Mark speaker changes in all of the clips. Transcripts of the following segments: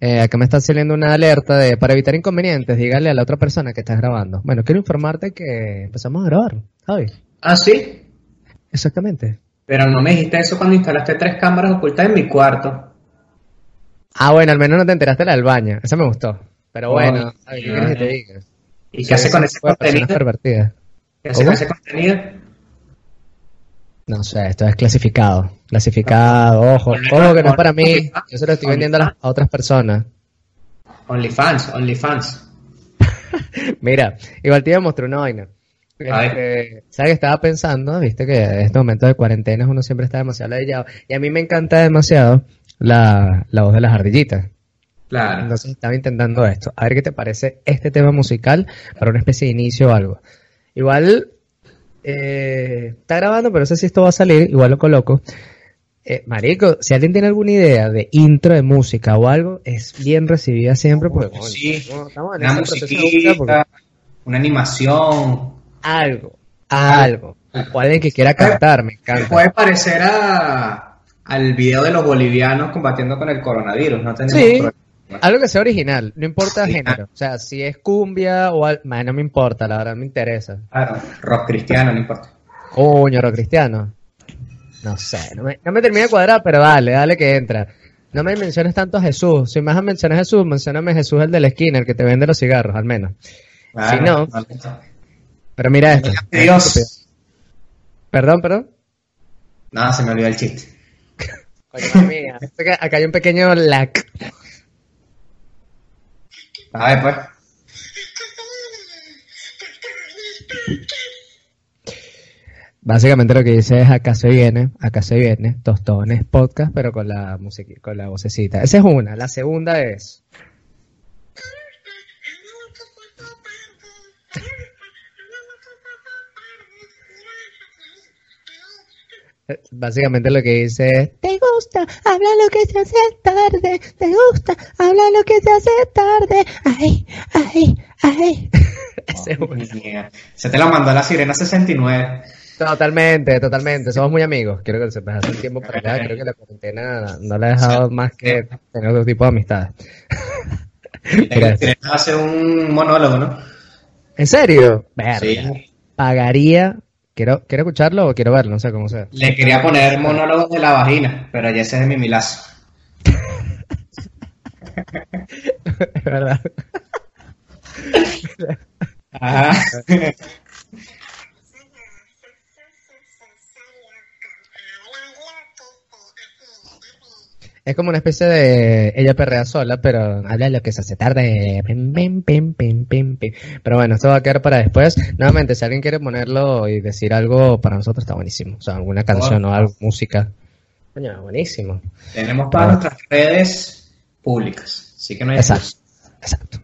Speaker 1: Eh, acá me está saliendo una alerta de para evitar inconvenientes, dígale a la otra persona que estás grabando. Bueno, quiero informarte que empezamos a grabar, ¿sabes?
Speaker 2: Ah, sí.
Speaker 1: Exactamente.
Speaker 2: Pero no me dijiste eso cuando instalaste tres cámaras ocultas en mi cuarto.
Speaker 1: Ah, bueno, al menos no te enteraste la del baño. Eso me gustó. Pero bueno,
Speaker 2: Oh,
Speaker 1: ¿sabes qué quieres que te diga?
Speaker 2: ¿Y qué hace con ese contenido? ¿Qué hace con ese contenido?
Speaker 1: No sé, esto es clasificado. Clasificado, ojo. Ojo que no es para mí. Yo se lo estoy vendiendo a, otras personas.
Speaker 2: OnlyFans, OnlyFans.
Speaker 1: Mira, igual te iba a mostrar una vaina.
Speaker 2: A
Speaker 1: Este, ¿Sabes que estaba pensando? Viste que en estos momentos de cuarentena uno siempre está demasiado ladillado. Y a mí me encanta demasiado la, la voz de las ardillitas.
Speaker 2: Claro.
Speaker 1: Entonces estaba intentando esto. A ver qué te parece este tema musical para una especie de inicio o algo. Igual eh, está grabando, pero no sé si esto va a salir. Igual lo coloco. Eh, marico, si alguien tiene alguna idea de intro de música o algo, es bien recibida siempre. Porque,
Speaker 2: Sí,
Speaker 1: estamos en
Speaker 2: Una
Speaker 1: porque-
Speaker 2: musiquita, una animación.
Speaker 1: algo, algo. O alguien que quiera cantar, me encanta.
Speaker 2: puede parecer a, al video de los bolivianos combatiendo con el coronavirus. No tenemos
Speaker 1: Sí.
Speaker 2: problema.
Speaker 1: Algo que sea original, no importa
Speaker 2: Sí.
Speaker 1: género. O sea, si es cumbia o al... Man, no me importa, la verdad me interesa.
Speaker 2: Claro, rock cristiano, no importa.
Speaker 1: Coño, rock cristiano. No sé, no me, no me termina de cuadrar, pero dale, dale que entra. No me menciones tanto a Jesús. Si me vas a mencionar a Jesús, mencióname a Jesús el de la esquina, el que te vende los cigarros, al menos.
Speaker 2: Claro,
Speaker 1: Si no-
Speaker 2: no.
Speaker 1: Pero mira esto.
Speaker 2: Dios.
Speaker 1: Perdón, perdón.
Speaker 2: Nada, se me olvidó el chiste.
Speaker 1: Coño, mía. Acá acá hay un pequeño lag.
Speaker 2: A ver, pues.
Speaker 1: Básicamente lo que dice es acá se viene, acá se viene, tostones podcast, pero con la música, con la vocecita. Esa es una. La segunda es. Básicamente lo que dice es, te gusta, habla lo que se hace tarde, te gusta, habla lo que se hace tarde, ay, ay, ay.
Speaker 2: Mierda. Se te lo mandó la Sirena 69.
Speaker 1: Totalmente, totalmente. Somos muy amigos. Quiero que lo sepas. Hace un tiempo para acá, creo que la cuarentena no le ha dejado más que tener otro tipo de amistades.
Speaker 2: La Sirena hace un monólogo, ¿no?
Speaker 1: ¿En serio? Verga.
Speaker 2: Sí.
Speaker 1: Pagaría. Quiero, quiero escucharlo o quiero verlo, no sé cómo sea.
Speaker 2: Le quería poner monólogo de la vagina, pero ya ese es mi milazo.
Speaker 1: Es verdad.
Speaker 2: Ajá.
Speaker 1: Es como una especie de ella perrea sola, pero habla lo que se hace tarde. Pero bueno, esto va a quedar para después. Nuevamente, si alguien quiere ponerlo y decir algo para nosotros está buenísimo. O sea, alguna canción o algo, música. Coño, buenísimo.
Speaker 2: Tenemos todas nuestras redes públicas, así que no hay
Speaker 1: Exacto.
Speaker 2: excusa.
Speaker 1: Exacto.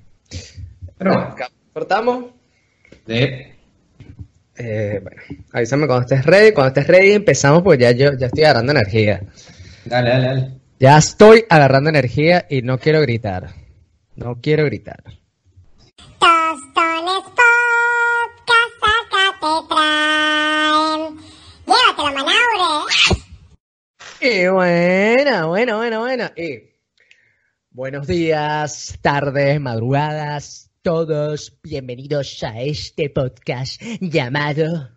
Speaker 2: Pero bueno,
Speaker 1: Cortamos.
Speaker 2: de-
Speaker 1: Eh, bueno, avísame cuando estés ready. Cuando estés ready empezamos porque ya yo ya estoy agarrando energía.
Speaker 2: dale, dale, dale.
Speaker 1: Ya estoy agarrando energía y no quiero gritar. No quiero gritar.
Speaker 3: Tostones Podcast, acá te traen. Llévatelo, Manaure.
Speaker 1: Y buena, buena, buena, buena. Y buenos días, tardes, madrugadas, todos bienvenidos a este podcast llamado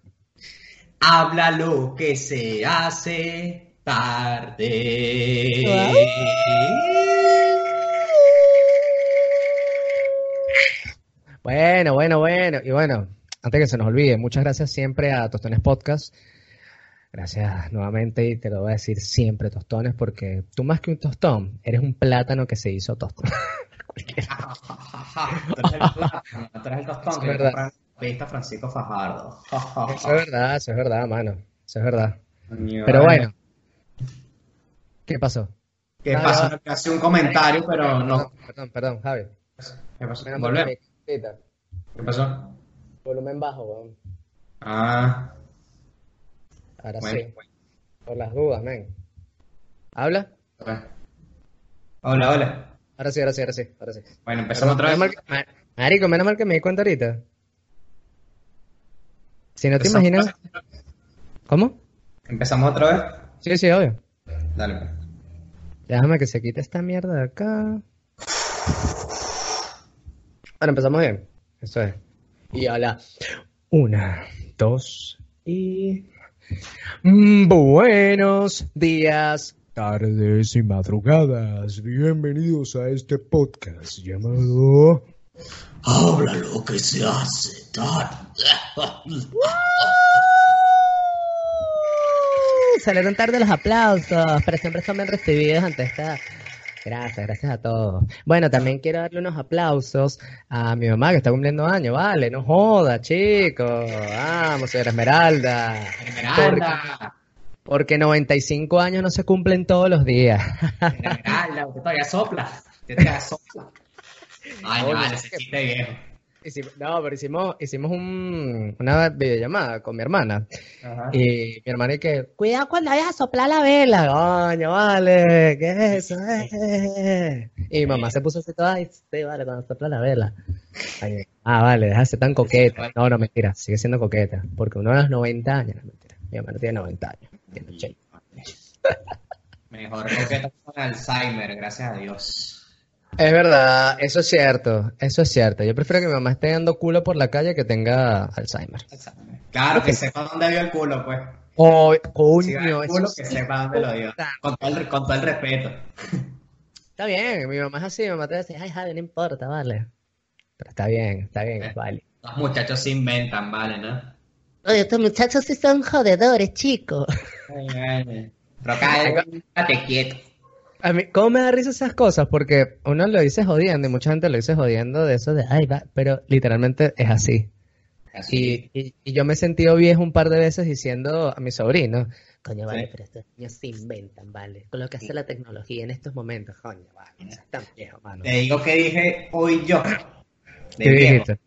Speaker 2: Habla lo que se hace tarde.
Speaker 1: Bueno, bueno, bueno. Y bueno, antes que se nos olvide, muchas gracias siempre a Tostones Podcast. Gracias nuevamente y te lo voy a decir siempre, Tostones, porque tú más que un tostón, eres un plátano que se hizo tostón.
Speaker 2: Tú eres el tostón
Speaker 1: Es
Speaker 2: que Vista Francisco Fajardo.
Speaker 1: Eso es verdad, eso es verdad, mano. Eso es verdad. Pero bueno. ¿Qué pasó?
Speaker 2: ¿Qué
Speaker 1: Ah,
Speaker 2: pasó? Que hace un comentario, pero no.
Speaker 1: Perdón, perdón, Javi.
Speaker 2: ¿Qué pasó?
Speaker 1: Cosita.
Speaker 2: ¿Qué pasó?
Speaker 1: Volumen bajo, weón.
Speaker 2: Ah,
Speaker 1: Ahora
Speaker 2: bueno.
Speaker 1: sí. Por las dudas, men. ¿Habla?
Speaker 2: Hola, hola.
Speaker 1: Ahora sí, ahora sí, ahora sí, ahora sí.
Speaker 2: Bueno, empezamos otra vez.
Speaker 1: que- Marico, menos mal que me di cuenta ahorita. Si no te imaginas... ¿Cómo?
Speaker 2: ¿Empezamos otra vez?
Speaker 1: Sí, sí, obvio.
Speaker 2: Dale.
Speaker 1: Déjame que se quite esta mierda de acá. Bueno, empezamos bien. Eso es. Y a la una, dos y. Mm, Buenos días, tardes y madrugadas. Bienvenidos a este podcast llamado.
Speaker 2: Habla lo que se hace,
Speaker 1: Salieron tarde los aplausos, pero siempre son bien recibidos ante esta. Gracias, gracias a todos. Bueno, también quiero darle unos aplausos a mi mamá que está cumpliendo años, vale, no joda, chicos. Vamos, señora Esmeralda.
Speaker 2: Esmeralda.
Speaker 1: Porque 95 años no se cumplen todos los días.
Speaker 2: Esmeralda, usted todavía sopla. Usted todavía sopla. Ay, no,
Speaker 1: es
Speaker 2: ese chiste viejo.
Speaker 1: Hicimos- no, pero hicimos, hicimos un- una videollamada con mi hermana.
Speaker 2: Ajá.
Speaker 1: Y mi hermana que, cuidado cuando vayas a soplar la vela, coño, vale, ¿qué es eso? eh?" Y mi mamá se puso así toda, ay, sí, vale, cuando sopla la vela. Ay, ah, vale, ser tan coqueta. No, no, mentira, sigue siendo coqueta, porque uno de los 90 años, no, mentira, mi hermana tiene 90 años, tiene 80.
Speaker 2: Mejor coqueta con Alzheimer, gracias a Dios.
Speaker 1: Es verdad, eso es cierto, eso es cierto. Yo prefiero que mi mamá esté dando culo por la calle que tenga Alzheimer.
Speaker 2: Alzheimer. Claro, que sepa dónde vio el culo, pues.
Speaker 1: Oh,
Speaker 2: Si
Speaker 1: coño,
Speaker 2: el
Speaker 1: eso
Speaker 2: culo, que sepa dónde lo dio. Con todo, el, con todo el respeto.
Speaker 1: Está bien, mi mamá es así, mi mamá te dice, ay, Javi, no importa, vale. Pero está bien, está bien,
Speaker 2: Eh.
Speaker 1: vale.
Speaker 2: Los muchachos se inventan, ¿vale? ¿no?
Speaker 1: Oye, estos muchachos sí son jodedores, chicos.
Speaker 2: Ay. Pero cállate quieto.
Speaker 1: A mí, ¿cómo me da risa esas cosas? Porque uno lo dice jodiendo y mucha gente lo dice jodiendo de eso de, ay, va, pero literalmente es así.
Speaker 2: Así.
Speaker 1: Y, y, y yo me he sentido viejo un par de veces diciendo a mi sobrino, coño, vale,
Speaker 2: Sí.
Speaker 1: pero estos niños se inventan, vale. Con lo que hace la tecnología en estos momentos, coño, vale, no seas tan viejo, mano.
Speaker 2: Te digo que dije hoy yo. de
Speaker 1: ¿Qué
Speaker 2: viejo.
Speaker 1: dijiste?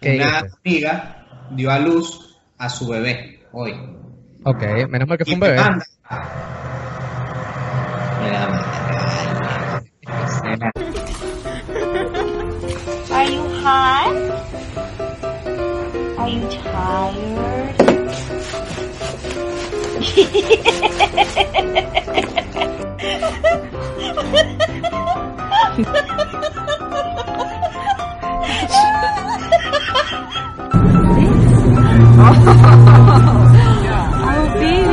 Speaker 1: ¿Qué
Speaker 2: Una
Speaker 1: dijiste?
Speaker 2: amiga dio a luz a su bebé hoy.
Speaker 1: Ok, menos mal que fue un bebé.
Speaker 2: manda-
Speaker 4: Are you hot? Are you tired? Oh, is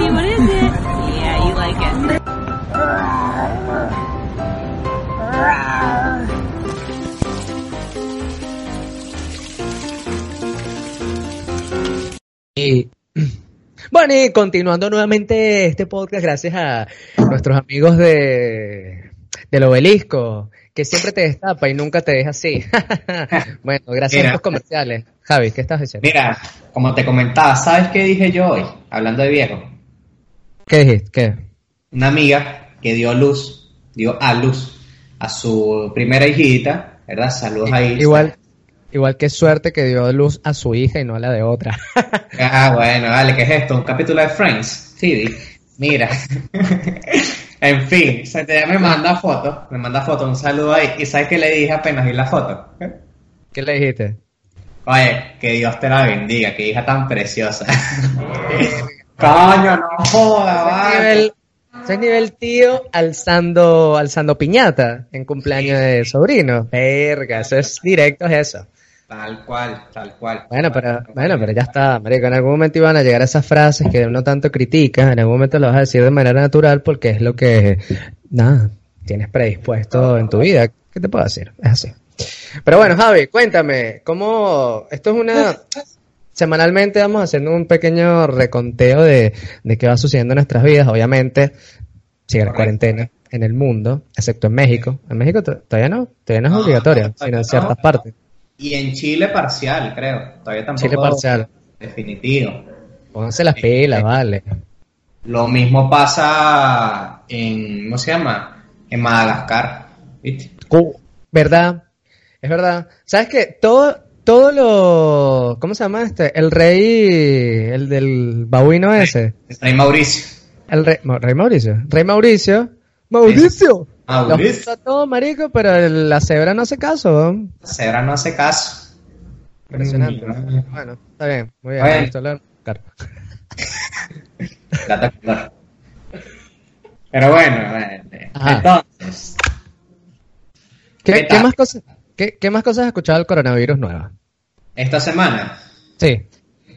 Speaker 1: bueno, y continuando nuevamente este podcast, gracias a nuestros amigos de del obelisco, que siempre te destapa y nunca te deja así. bueno, gracias
Speaker 2: Mira.
Speaker 1: a estos comerciales. Javi, ¿qué estás diciendo?
Speaker 2: Mira, como te comentaba, ¿sabes qué dije yo hoy? Hablando de viejo.
Speaker 1: ¿Qué dijiste? ¿Qué?
Speaker 2: Una amiga que dio luz, dio a luz a su primera hijita, ¿verdad? Saludos ahí.
Speaker 1: Igual, igual que suerte que dio luz a su hija y no a la de otra.
Speaker 2: Ah, bueno, vale, ¿qué es esto? ¿Un capítulo de Friends? Phoebe, mira. en fin, se te me manda foto, me manda foto, un saludo ahí. ¿Y sabes qué le dije apenas vi la foto?
Speaker 1: ¿Qué le dijiste?
Speaker 2: Oye, que Dios te la bendiga, que hija tan preciosa. Coño, no joda, vale.
Speaker 1: nivel, es nivel tío alzando, alzando piñata en cumpleaños de sobrino. Verga, eso es directo, es eso.
Speaker 2: Tal cual, tal cual.
Speaker 1: Bueno, pero, bueno, pero ya está, marico. En algún momento iban a llegar esas frases que uno tanto critica. En algún momento lo vas a decir de manera natural porque es lo que, nada, tienes predispuesto en tu vida. ¿Qué te puedo decir? Es así. Pero bueno, Javi, cuéntame, ¿cómo, esto es una, semanalmente vamos haciendo un pequeño reconteo de, de qué va sucediendo en nuestras vidas. Obviamente, sigue la cuarentena en el mundo, excepto en México. En México to- todavía no, todavía no es obligatoria,
Speaker 2: no,
Speaker 1: sino en ciertas partes.
Speaker 2: Y en Chile parcial, creo. Todavía tampoco.
Speaker 1: Chile parcial.
Speaker 2: Definitivo.
Speaker 1: Pónganse las pilas, vale.
Speaker 2: Lo mismo pasa en, ¿cómo se llama? En Madagascar, ¿viste?
Speaker 1: ¿Verdad? Es verdad. ¿Sabes qué? Todo, todo lo... ¿Cómo se llama este? El rey... El del babuino ese.
Speaker 2: El rey Mauricio.
Speaker 1: El rey... ¿Rey Mauricio? Rey Mauricio. ¡Mauricio! Los
Speaker 2: Mauricio.
Speaker 1: puso a todo, marico, pero la cebra no hace caso. ¿no?
Speaker 2: La cebra no hace caso.
Speaker 1: Impresionante.
Speaker 2: Mm.
Speaker 1: Bueno, está bien. Muy bien.
Speaker 2: Color. Pero bueno,
Speaker 1: Ajá.
Speaker 2: entonces,
Speaker 1: ¿Qué,
Speaker 2: ¿Qué
Speaker 1: qué
Speaker 2: tal?
Speaker 1: más cosas, qué, qué más cosas has escuchado del coronavirus nueva?
Speaker 2: Esta semana,
Speaker 1: Sí.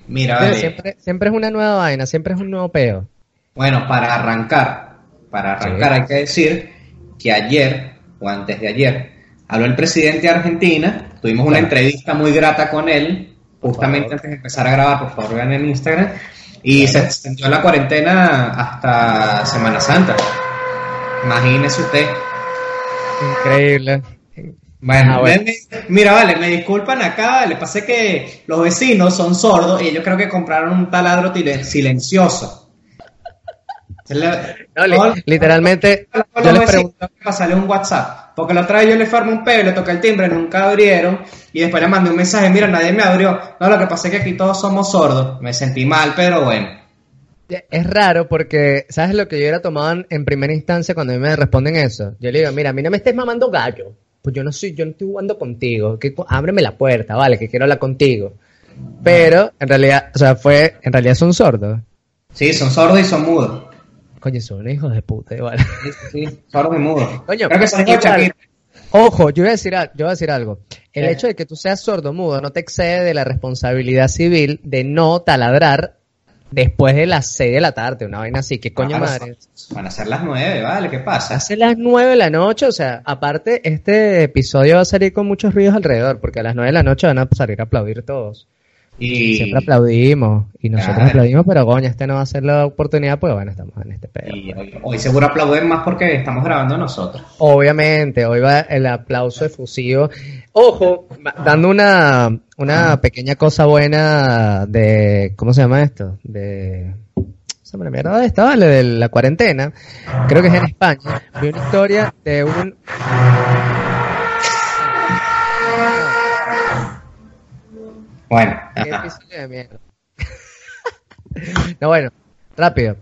Speaker 2: mira,
Speaker 1: Pero
Speaker 2: vale.
Speaker 1: Siempre, siempre es una nueva vaina, siempre es un nuevo peo.
Speaker 2: Bueno, para arrancar, para arrancar
Speaker 1: Sí.
Speaker 2: hay que decir que ayer o antes de ayer habló el presidente de Argentina, tuvimos una entrevista muy grata con él, justamente antes de empezar a grabar, por favor vean en Instagram, y se extendió la cuarentena hasta Semana Santa. Imagínese usted.
Speaker 1: Increíble.
Speaker 2: Bueno,
Speaker 1: Ah, bueno.
Speaker 2: me- mira, vale, me disculpan acá, le pasa que los vecinos son sordos y ellos creo que compraron un taladro silencioso. Se le-
Speaker 1: No, li-
Speaker 2: no,
Speaker 1: literalmente,
Speaker 2: no,
Speaker 1: yo les pregunto,
Speaker 2: pasarle un WhatsApp, porque la otra vez yo le formé un peo, le toqué el timbre, nunca abrieron, y después le mandé un mensaje, mira, nadie me abrió. No, lo que pasa es que aquí todos somos sordos. Me sentí mal, pero bueno.
Speaker 1: es raro porque, ¿sabes lo que yo hubiera tomado en, primera instancia cuando a mí me responden eso? Yo le digo, mira, a mí no me estés mamando gallo. Pues yo no soy, yo no estoy jugando contigo. Que, ábreme la puerta, vale, que quiero hablar contigo. Pero, en realidad, o sea, fue, en realidad son sordos.
Speaker 2: Sí, son sordos y son mudos.
Speaker 1: Coño, son hijos de puta, igual.
Speaker 2: Sí, sí, sordos y mudos.
Speaker 1: Coño,
Speaker 2: creo que son
Speaker 1: igual. Ojo, yo voy a decir, yo voy a decir algo. El
Speaker 2: Eh.
Speaker 1: hecho de que tú seas sordo mudo no te excede de la responsabilidad civil de no taladrar después de las 6 de la tarde, una vaina así. ¿Qué coño
Speaker 2: Claro,
Speaker 1: madre?
Speaker 2: Van a ser las nueve, ¿vale? ¿Qué pasa?
Speaker 1: Hace las 9 de la noche, o sea, aparte, este episodio va a salir con muchos ruidos alrededor, porque a las 9 de la noche van a salir a aplaudir todos.
Speaker 2: Y,
Speaker 1: Siempre aplaudimos, y nosotros
Speaker 2: Claro.
Speaker 1: aplaudimos, pero coño, este no va a ser la oportunidad, pues bueno, estamos en este pedo.
Speaker 2: y hoy, hoy seguro aplauden más porque estamos grabando nosotros.
Speaker 1: Obviamente, hoy va el aplauso efusivo. Ojo, dando una, una pequeña cosa buena de, ¿cómo se llama esto? De, se me mierda de esta, vale, de la cuarentena. Creo que es en España. Vi una historia de un...
Speaker 2: Bueno,
Speaker 1: Qué
Speaker 2: ajá.
Speaker 1: episodio de mierda. no, bueno, rápido.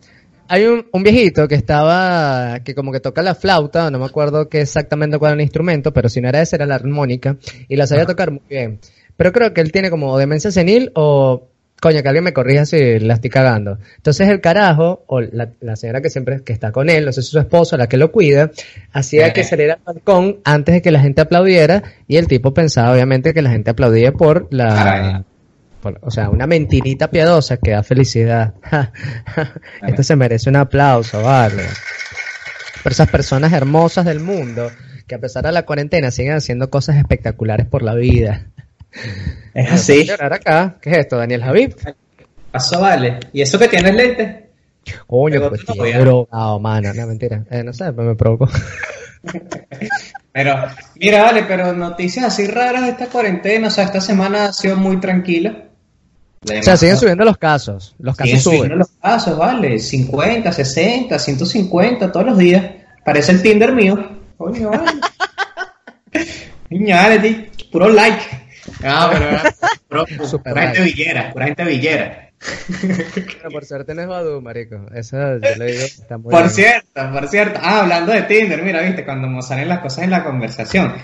Speaker 1: Hay un, un viejito que estaba, que como que toca la flauta, no me acuerdo qué exactamente cuál era el instrumento, pero si no era ese, era la armónica, y la sabía tocar muy bien. Pero creo que él tiene como demencia senil o, coño, que alguien me corrija si la estoy cagando. Entonces el carajo, o la, la señora que siempre que está con él, no sé si su esposo, la que lo cuida, hacía que saliera al balcón antes de que la gente aplaudiera, y el tipo pensaba obviamente que la gente aplaudía por la, por- o sea, una mentirita piadosa que da felicidad. Esto se merece un aplauso, vale. Por esas personas hermosas del mundo que a pesar de la cuarentena siguen haciendo cosas espectaculares por la vida.
Speaker 2: Es así.
Speaker 1: Llorar acá. ¿Qué es esto, Daniel Javid?
Speaker 2: Pasó, vale. ¿Y eso que tienes lente?
Speaker 1: Coño,
Speaker 2: Pero
Speaker 1: pues
Speaker 2: no
Speaker 1: tío, drogado, mano. No, mentira. Eh, no sé, pero me provocó.
Speaker 2: Pero, mira, vale, pero noticias así raras de esta cuarentena, o sea, esta semana ha sido muy tranquila.
Speaker 1: O sea, siguen subiendo los casos. Los casos
Speaker 2: Siguen subiendo
Speaker 1: suben.
Speaker 2: los casos, vale. 50, 60, 150 todos los días. Parece el Tinder mío. Coño, vale. Niña, vale, ti, puro like. No, pero
Speaker 1: Super
Speaker 2: pura gente villera, pura gente villera.
Speaker 1: Pero por suerte no es Badu, marico. Eso yo le digo, está muy
Speaker 2: Por
Speaker 1: bien.
Speaker 2: cierto, por cierto. Ah, hablando de Tinder, mira, viste, cuando nos salen las cosas en la conversación.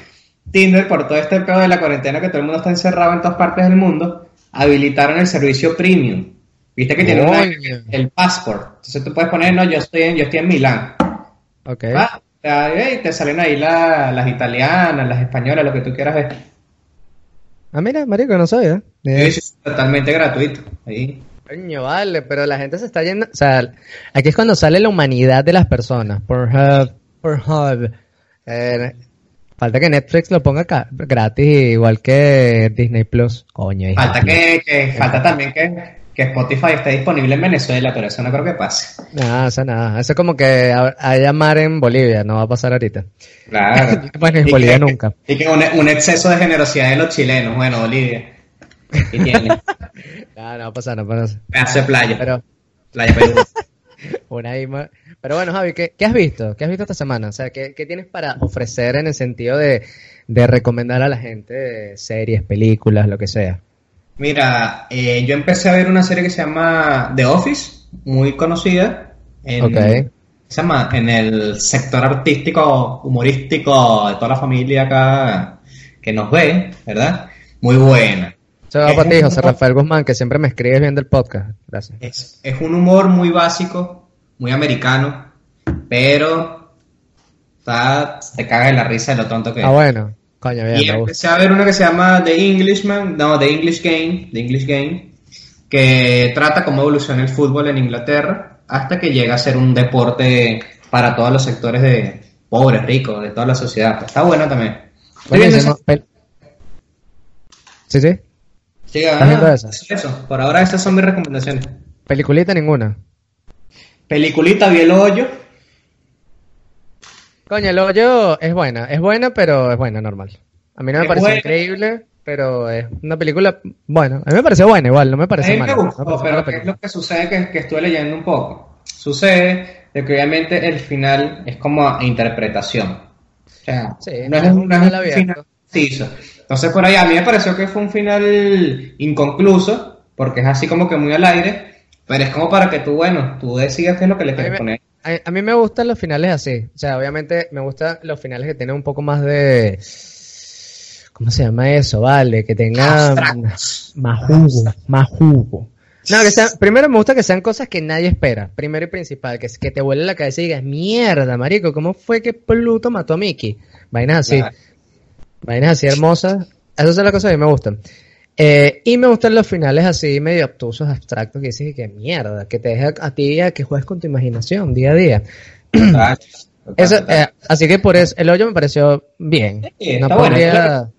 Speaker 2: Tinder, por todo este pedo de la cuarentena que todo el mundo está encerrado en todas partes del mundo, habilitaron el servicio premium. Viste que tiene una- el passport. Entonces tú puedes poner, no, yo estoy en, yo estoy en Milán.
Speaker 1: Ok.
Speaker 2: Va, te, ahí te salen ahí la- las italianas, las españolas, lo que tú quieras ver.
Speaker 1: Ah, mira, marico, no sabía.
Speaker 2: Sí, sí, totalmente gratuito. Ahí.
Speaker 1: Coño, vale, pero la gente se está yendo, o sea, aquí es cuando sale la humanidad de las personas. Pornhub, Pornhub. Eh, falta que Netflix lo ponga acá, gratis, igual que Disney Plus. Coño,
Speaker 2: Falta que, que- falta también que, que Spotify esté disponible en Venezuela, pero eso no creo que pase.
Speaker 1: Nada, eso nada. Eso es como que ha- haya mar en Bolivia, no va a pasar ahorita.
Speaker 2: Claro.
Speaker 1: Bueno, en
Speaker 2: Y
Speaker 1: Bolivia
Speaker 2: que-
Speaker 1: nunca.
Speaker 2: Y que un, un exceso de generosidad de los chilenos. Bueno, Bolivia. ¿Qué tiene?
Speaker 1: No, no va a pasar, no va a pasar.
Speaker 2: Pedazo de playa.
Speaker 1: Pero,
Speaker 2: Playa Perú.
Speaker 1: una ima- Pero bueno, Javi, ¿qué, qué has visto? ¿Qué has visto esta semana? O sea, ¿qué, qué tienes para ofrecer en el sentido de, de recomendar a la gente series, películas, lo que sea?
Speaker 2: Mira, eh, yo empecé a ver una serie que se llama The Office, muy conocida. En,
Speaker 1: Ok.
Speaker 2: Se llama en el sector artístico, humorístico de toda la familia acá que nos ve, ¿verdad? Muy buena.
Speaker 1: Eso va para ti, José
Speaker 2: humor-
Speaker 1: Rafael Guzmán, que siempre me escribes viendo el podcast. Gracias.
Speaker 2: Es, es un humor muy básico, muy americano, pero Está, te cagas de la risa de lo tonto que
Speaker 1: Ah,
Speaker 2: es.
Speaker 1: bueno. Coño, bien,
Speaker 2: Y empecé a ver uno que se llama The Englishman, no, The English Game, The English Game, que trata cómo evoluciona el fútbol en Inglaterra hasta que llega a ser un deporte para todos los sectores de pobres, ricos, de toda la sociedad. Está bueno también. Esa-
Speaker 1: Sí, sí.
Speaker 2: Sí,
Speaker 1: ¿Estás viendo
Speaker 2: ah,
Speaker 1: esa?
Speaker 2: eso. Por ahora estas son mis recomendaciones.
Speaker 1: Peliculita ninguna.
Speaker 2: Peliculita, vi el hoyo.
Speaker 1: Coño, el hoyo es buena. Es buena, pero es buena, normal. A mí no me
Speaker 2: Es
Speaker 1: pareció
Speaker 2: buena.
Speaker 1: increíble, pero es una película, bueno, a mí me pareció buena igual, no me
Speaker 2: A
Speaker 1: pareció
Speaker 2: mí me
Speaker 1: mala.
Speaker 2: gustó,
Speaker 1: No me
Speaker 2: pero
Speaker 1: mala
Speaker 2: ¿qué es lo que sucede? Que, que estuve leyendo un poco. Sucede de que obviamente el final es como a interpretación. O sea,
Speaker 1: Sí,
Speaker 2: no es un, no es
Speaker 1: final
Speaker 2: un final preciso. Entonces por ahí a mí me pareció que fue un final inconcluso, porque es así como que muy al aire, pero es como para que tú, bueno, tú decidas qué es lo que le
Speaker 1: A
Speaker 2: quieres poner.
Speaker 1: A- a mí me gustan los finales así. O sea, obviamente me gustan los finales que tienen un poco más de... ¿Cómo se llama eso? Vale, que tengan más jugo, más jugo. No, que sean, primero me gusta que sean cosas que nadie espera. Primero y principal, que, que te vuele la cabeza y digas, mierda, marico, ¿cómo fue que Pluto mató a Mickey? Vainas así. Vainas así hermosas. Esas son las cosas que a mí me gustan. Eh, y me gustan los finales así medio obtusos, abstractos, que dices que mierda, que te deja a ti a que juegues con tu imaginación día a día.
Speaker 2: Total, total,
Speaker 1: Eso,
Speaker 2: total.
Speaker 1: eh, así que por eso, el hoyo me pareció bien.
Speaker 2: Sí,
Speaker 1: no podría...
Speaker 2: claro.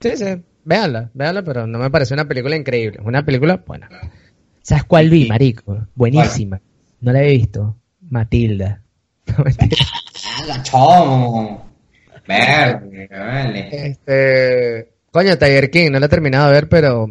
Speaker 1: Sí, sí, véanla, véanla, pero no me pareció una película increíble. Es una película buena. ¿Sabes cuál vi, marico? Buenísima. No la he visto. Matilda. No.
Speaker 2: Ah, gachón. Verde, vale.
Speaker 1: este... Coño, Tiger King, no la he terminado de ver, pero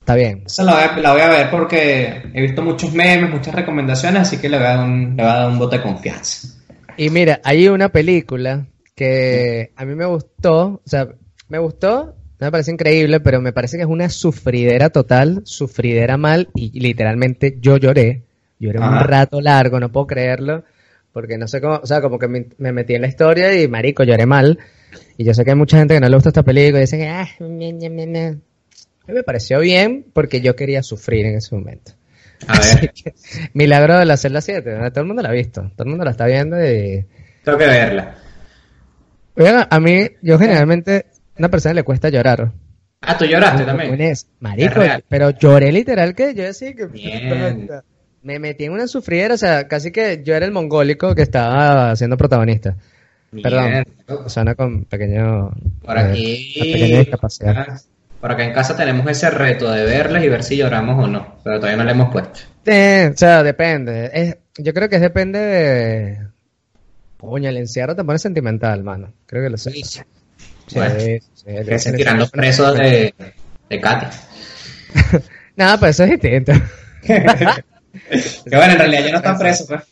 Speaker 1: está bien.
Speaker 2: Esa la voy, a, la voy a ver porque he visto muchos memes, muchas recomendaciones, así que le voy a dar un, le voy a dar un voto de confianza.
Speaker 1: Y mira, hay una película que a mí me gustó, o sea, me gustó, no me parece increíble, pero me parece que es una sufridera total, sufridera mal, y literalmente yo lloré, lloré un rato largo, no puedo creerlo, porque no sé cómo, o sea, como que me, me metí en la historia y marico, lloré mal, y yo sé que hay mucha gente que no le gusta esta película y dice que, ah, ñe, ñe, ñe". A mí me pareció bien porque yo quería sufrir en ese momento.
Speaker 2: A ver,
Speaker 1: Milagro de la celda 7, ¿no? todo el mundo la ha visto, todo el mundo la está viendo y...
Speaker 2: tengo que verla.
Speaker 1: Oigan, a mí, yo generalmente, a una persona le cuesta llorar.
Speaker 2: Ah, tú lloraste
Speaker 1: ¿Cómo
Speaker 2: también.
Speaker 1: es? Marico,
Speaker 2: Es
Speaker 1: pero lloré literal que yo decía que...
Speaker 2: Bien.
Speaker 1: Me metí en una sufridera, o sea, casi que yo era el mongólico que estaba siendo protagonista. Perdón, persona con pequeño...
Speaker 2: Por
Speaker 1: eh,
Speaker 2: aquí.
Speaker 1: una pequeña discapacidad.
Speaker 2: Ah, Por acá en casa tenemos ese reto de verlas y ver si lloramos o no, pero todavía no le hemos puesto.
Speaker 1: Eh, o sea, depende. Es, yo creo que depende de... Coño, el encierro te pone sentimental, mano. Creo que lo sé. Sí,
Speaker 2: Bueno,
Speaker 1: sí,
Speaker 2: Que
Speaker 1: el
Speaker 2: se tiran los presos de, de Katy.
Speaker 1: Nada, pues eso es distinto.
Speaker 2: Que bueno, en realidad ya no están presos, pues.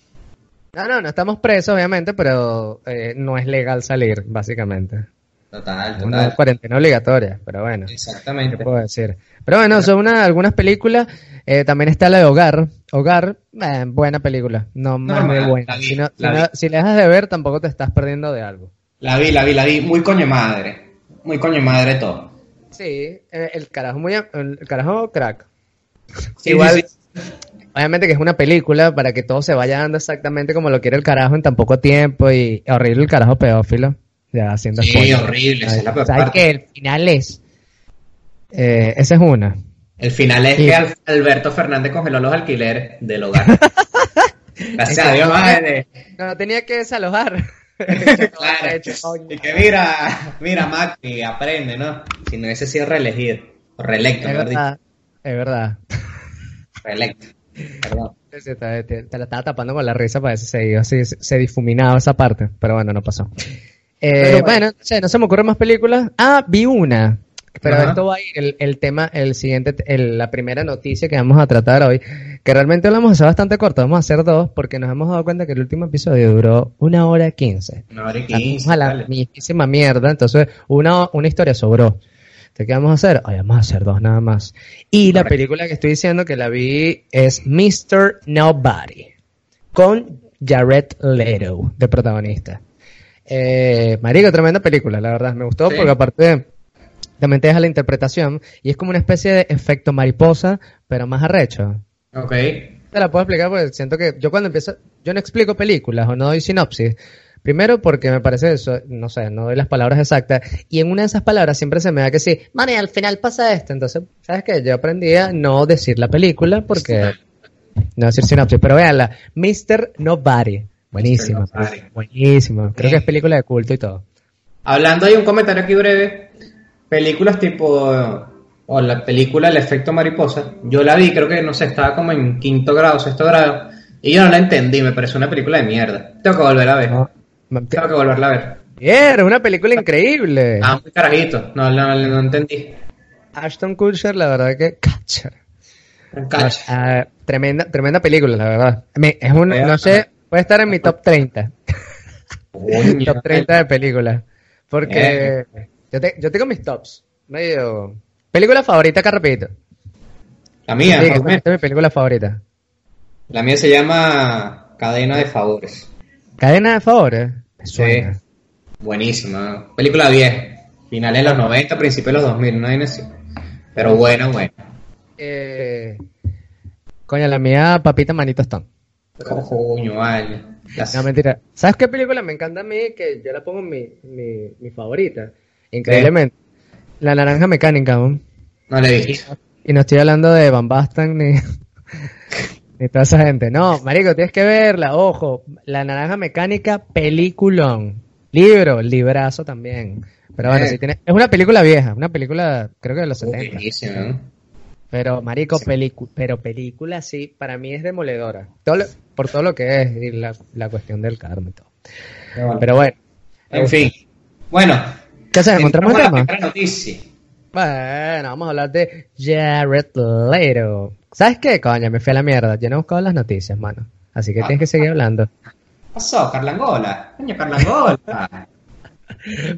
Speaker 1: No, no, no estamos presos, obviamente, pero eh, no es legal salir, básicamente.
Speaker 2: Total,
Speaker 1: Es una
Speaker 2: total.
Speaker 1: cuarentena obligatoria, pero bueno, ¿qué
Speaker 2: Exactamente.
Speaker 1: puedo decir? Pero bueno, son una, algunas películas. eh, también está la de Hogar. Hogar, eh, buena película, no más
Speaker 2: Normal,
Speaker 1: de buena.
Speaker 2: vi,
Speaker 1: Si, no- si no- si le dejas de ver, tampoco te estás perdiendo de algo.
Speaker 2: La vi, la vi, la vi. Muy coño madre. Muy coño madre todo.
Speaker 1: Sí, eh, el carajo muy, el carajo crack.
Speaker 2: Sí,
Speaker 1: Igual,
Speaker 2: sí, sí.
Speaker 1: Obviamente que es una película para que todo se vaya dando exactamente como lo quiere el carajo en tan poco tiempo y horrible el carajo pedófilo. Ya haciendo
Speaker 2: Sí,
Speaker 1: spoiler.
Speaker 2: horrible, esa es la peor
Speaker 1: ¿Sabes qué? El final es. Eh, esa es una.
Speaker 2: El final es
Speaker 1: Sí.
Speaker 2: que Al- Alberto Fernández congeló los alquileres del hogar. Gracias a Dios, madre.
Speaker 1: No, no tenía que desalojar.
Speaker 2: claro. Y que mira, mira, Macri, aprende, ¿no? Si no hubiese sido reelegido. O reelecto,
Speaker 1: Es verdad. Es verdad.
Speaker 2: Reelecto. Perdón.
Speaker 1: Te, te- te la estaba tapando con la risa para si se, iba, así, se, se difuminaba esa parte, pero bueno, no pasó. Eh,
Speaker 2: bueno.
Speaker 1: bueno, no sé, no se me ocurren más películas. Ah, vi una. Pero
Speaker 2: Ajá.
Speaker 1: esto va a ir el, el tema, el siguiente, el- la primera noticia que vamos a tratar hoy, que realmente lo vamos a hacer bastante corto, vamos a hacer dos, porque nos hemos dado cuenta que el último episodio duró una hora quince.
Speaker 2: Una hora y quince.
Speaker 1: a la mismísima mierda, entonces una, una historia sobró. Entonces, ¿qué vamos a hacer? Ay, vamos a hacer dos nada más. Y la película que estoy diciendo que la vi es Mr. Nobody, con Jared Leto de protagonista. Eh, marico, tremenda película, la verdad. Me gustó
Speaker 2: Sí.
Speaker 1: porque aparte también te deja la interpretación y es como una especie de efecto mariposa, pero más arrecho.
Speaker 2: Ok.
Speaker 1: Te la puedo explicar porque siento que yo cuando empiezo, yo no explico películas o no doy sinopsis, Primero porque me parece eso, no sé, no doy las palabras exactas, y en una de esas palabras siempre se me da que sí, man, y al final pasa esto, entonces, ¿sabes qué? Yo aprendí a no decir la película porque, no decir sinopsis, pero véanla, Mr. Nobody, buenísima.
Speaker 2: Nobody.
Speaker 1: buenísima, creo que es película de culto y todo.
Speaker 2: Hablando hay un comentario aquí breve. Películas tipo. O la película El efecto mariposa. Yo la vi, creo que no sé, estaba como en quinto grado, sexto grado. Y yo no la entendí, me pareció una película de mierda. Tengo que volver a ver.
Speaker 1: No,
Speaker 2: Tengo que volverla a ver.
Speaker 1: Bien, una película increíble.
Speaker 2: Ah, muy carajito. No, no, no entendí.
Speaker 1: Ashton Kutcher, la verdad que cacha. Ah, tremenda, tremenda película, la verdad. Es un, no sé, puede estar en mi top 30.
Speaker 2: Coño.
Speaker 1: top 30 de películas. Porque yo, te- yo tengo mis tops. Medio. Película favorita, acá rapidito.
Speaker 2: La mía,
Speaker 1: Sí, esta es mi película favorita.
Speaker 2: La mía se llama Cadena de Favores.
Speaker 1: Cadena de favores.
Speaker 2: Sí. Buenísima. Película vieja. Finales de los 90, principios de los 2000, no hay así. Pero buena, buena.
Speaker 1: Eh, coño, la mía, Papita Manito Stone.
Speaker 2: Coño, vale.
Speaker 1: No, mentira. ¿Sabes qué película me encanta a mí? Que yo la pongo en mi, mi, mi favorita. Increíblemente. La Naranja Mecánica, ¿no?
Speaker 2: No le visto.
Speaker 1: Y no estoy hablando de Van Basten ni, ni toda esa gente. No, marico, tienes que verla, ojo. La Naranja Mecánica, peliculón. Libro, librazo también. Pero bueno,
Speaker 2: Eh.
Speaker 1: si tiene, es una película vieja, una película creo que de los 70.
Speaker 2: Buenísimo, ¿no?
Speaker 1: Pero marico,
Speaker 2: Sí.
Speaker 1: pelicu- pero película sí, para mí es demoledora. Todo lo- por todo lo que es y la, la cuestión del karma y todo. Pero bueno.
Speaker 2: En fin. Bueno.
Speaker 1: ¿Qué hacemos? ¿Encontramos el tema?
Speaker 2: noticia.
Speaker 1: Bueno, vamos a hablar de Jared Leto. ¿Sabes qué, coño? Me fui a la mierda. Yo no he buscado las noticias, mano. Así que
Speaker 2: Ah.
Speaker 1: tienes que seguir hablando.
Speaker 2: ¿Qué pasó, Carlangola? Coño, Carlangola.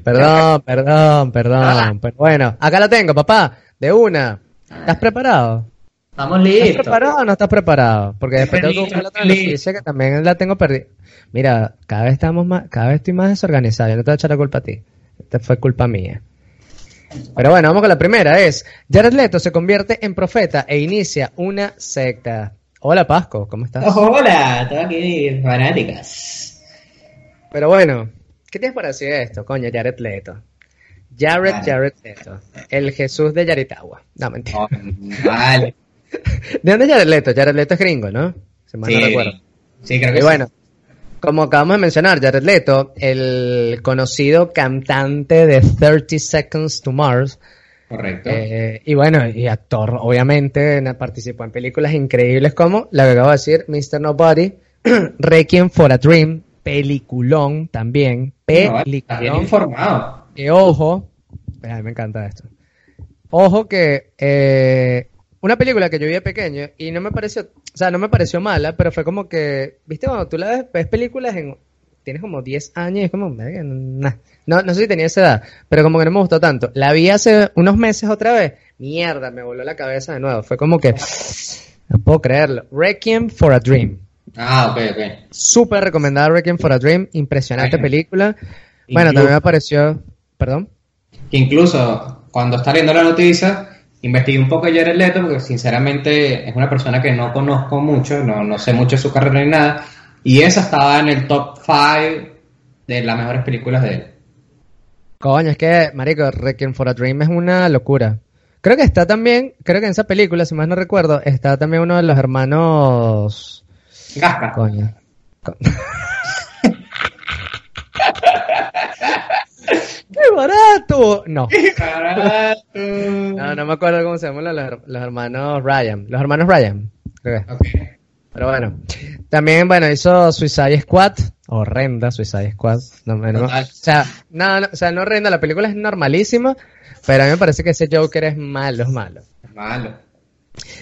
Speaker 1: Perdón, perdón, perdón.
Speaker 2: Ah.
Speaker 1: Pero bueno, acá la tengo, papá. De una. ¿Estás preparado?
Speaker 2: Estamos
Speaker 1: ¿Estás
Speaker 2: listos.
Speaker 1: preparado o no estás preparado? Porque después tengo que buscar la otra noticia que también la tengo perdida. Mira, cada vez estamos más, cada vez estoy más desorganizado. Yo no te voy a echar la culpa a ti. Esta fue culpa mía. Pero bueno, vamos con la primera. Es, Jared Leto se convierte en profeta e inicia una secta. Hola Pasco, ¿cómo estás?
Speaker 2: Hola, todo aquí, fanáticas.
Speaker 1: Pero bueno, ¿qué tienes para decir de esto, coño, Jared Leto? Jared,
Speaker 2: Vale.
Speaker 1: Jared Leto. El Jesús de Yaritagua. No, mentira.
Speaker 2: Oh, vale.
Speaker 1: ¿De dónde es Jared Leto? Jared Leto es gringo, ¿no? Si mal no
Speaker 2: Sí,
Speaker 1: recuerdo.
Speaker 2: sí, creo que
Speaker 1: Y
Speaker 2: sí.
Speaker 1: bueno, como acabamos de mencionar, Jared Leto, el conocido cantante de 30 Seconds to Mars,
Speaker 2: Correcto.
Speaker 1: eh, y bueno, y actor, obviamente, participó en películas increíbles como la que acabo de decir, Mr. Nobody, Requiem for a Dream, peliculón también,
Speaker 2: No, bien
Speaker 1: peliculón.
Speaker 2: informado.
Speaker 1: Y ojo, a mí me encanta esto. Ojo que eh, una película que yo vi de pequeño y no me pareció, o sea, no me pareció mala, pero fue como que, viste, cuando tú la ves, ves películas en, tienes como 10 años y es como, no, no sé si tenía esa edad, pero como que no me gustó tanto. La vi hace unos meses otra vez, mierda, me voló la cabeza de nuevo, fue como que, no puedo creerlo. Requiem for a Dream.
Speaker 2: Ah, ok, ok.
Speaker 1: Súper recomendada Requiem for a Dream, impresionante película. Bueno,
Speaker 2: Incluso-
Speaker 1: también me pareció, perdón.
Speaker 2: Que incluso cuando está leyendo la noticia, investigué un poco de Jared Leto, porque sinceramente es una persona que no conozco mucho, no, no sé mucho de su carrera ni nada, y esa estaba en el top 5 de las mejores películas de él.
Speaker 1: Coño, es que, marico, Requiem for a Dream es una locura. Creo que está también, creo que en esa película, si más no recuerdo, está también uno de los hermanos...
Speaker 2: Gasca.
Speaker 1: Coño. Co- ¡Qué barato! No.
Speaker 2: Barato.
Speaker 1: No, no me acuerdo cómo se llaman los, los hermanos Ryan. Los hermanos Ryan. creo que.
Speaker 2: Ok.
Speaker 1: Pero bueno. También, bueno, hizo Suicide Squad. Horrenda Suicide Squad. No, no- o sea, no, no, o sea, no horrenda. La película es normalísima. Pero a mí me parece que ese Joker es malo, es malo.
Speaker 2: Malo.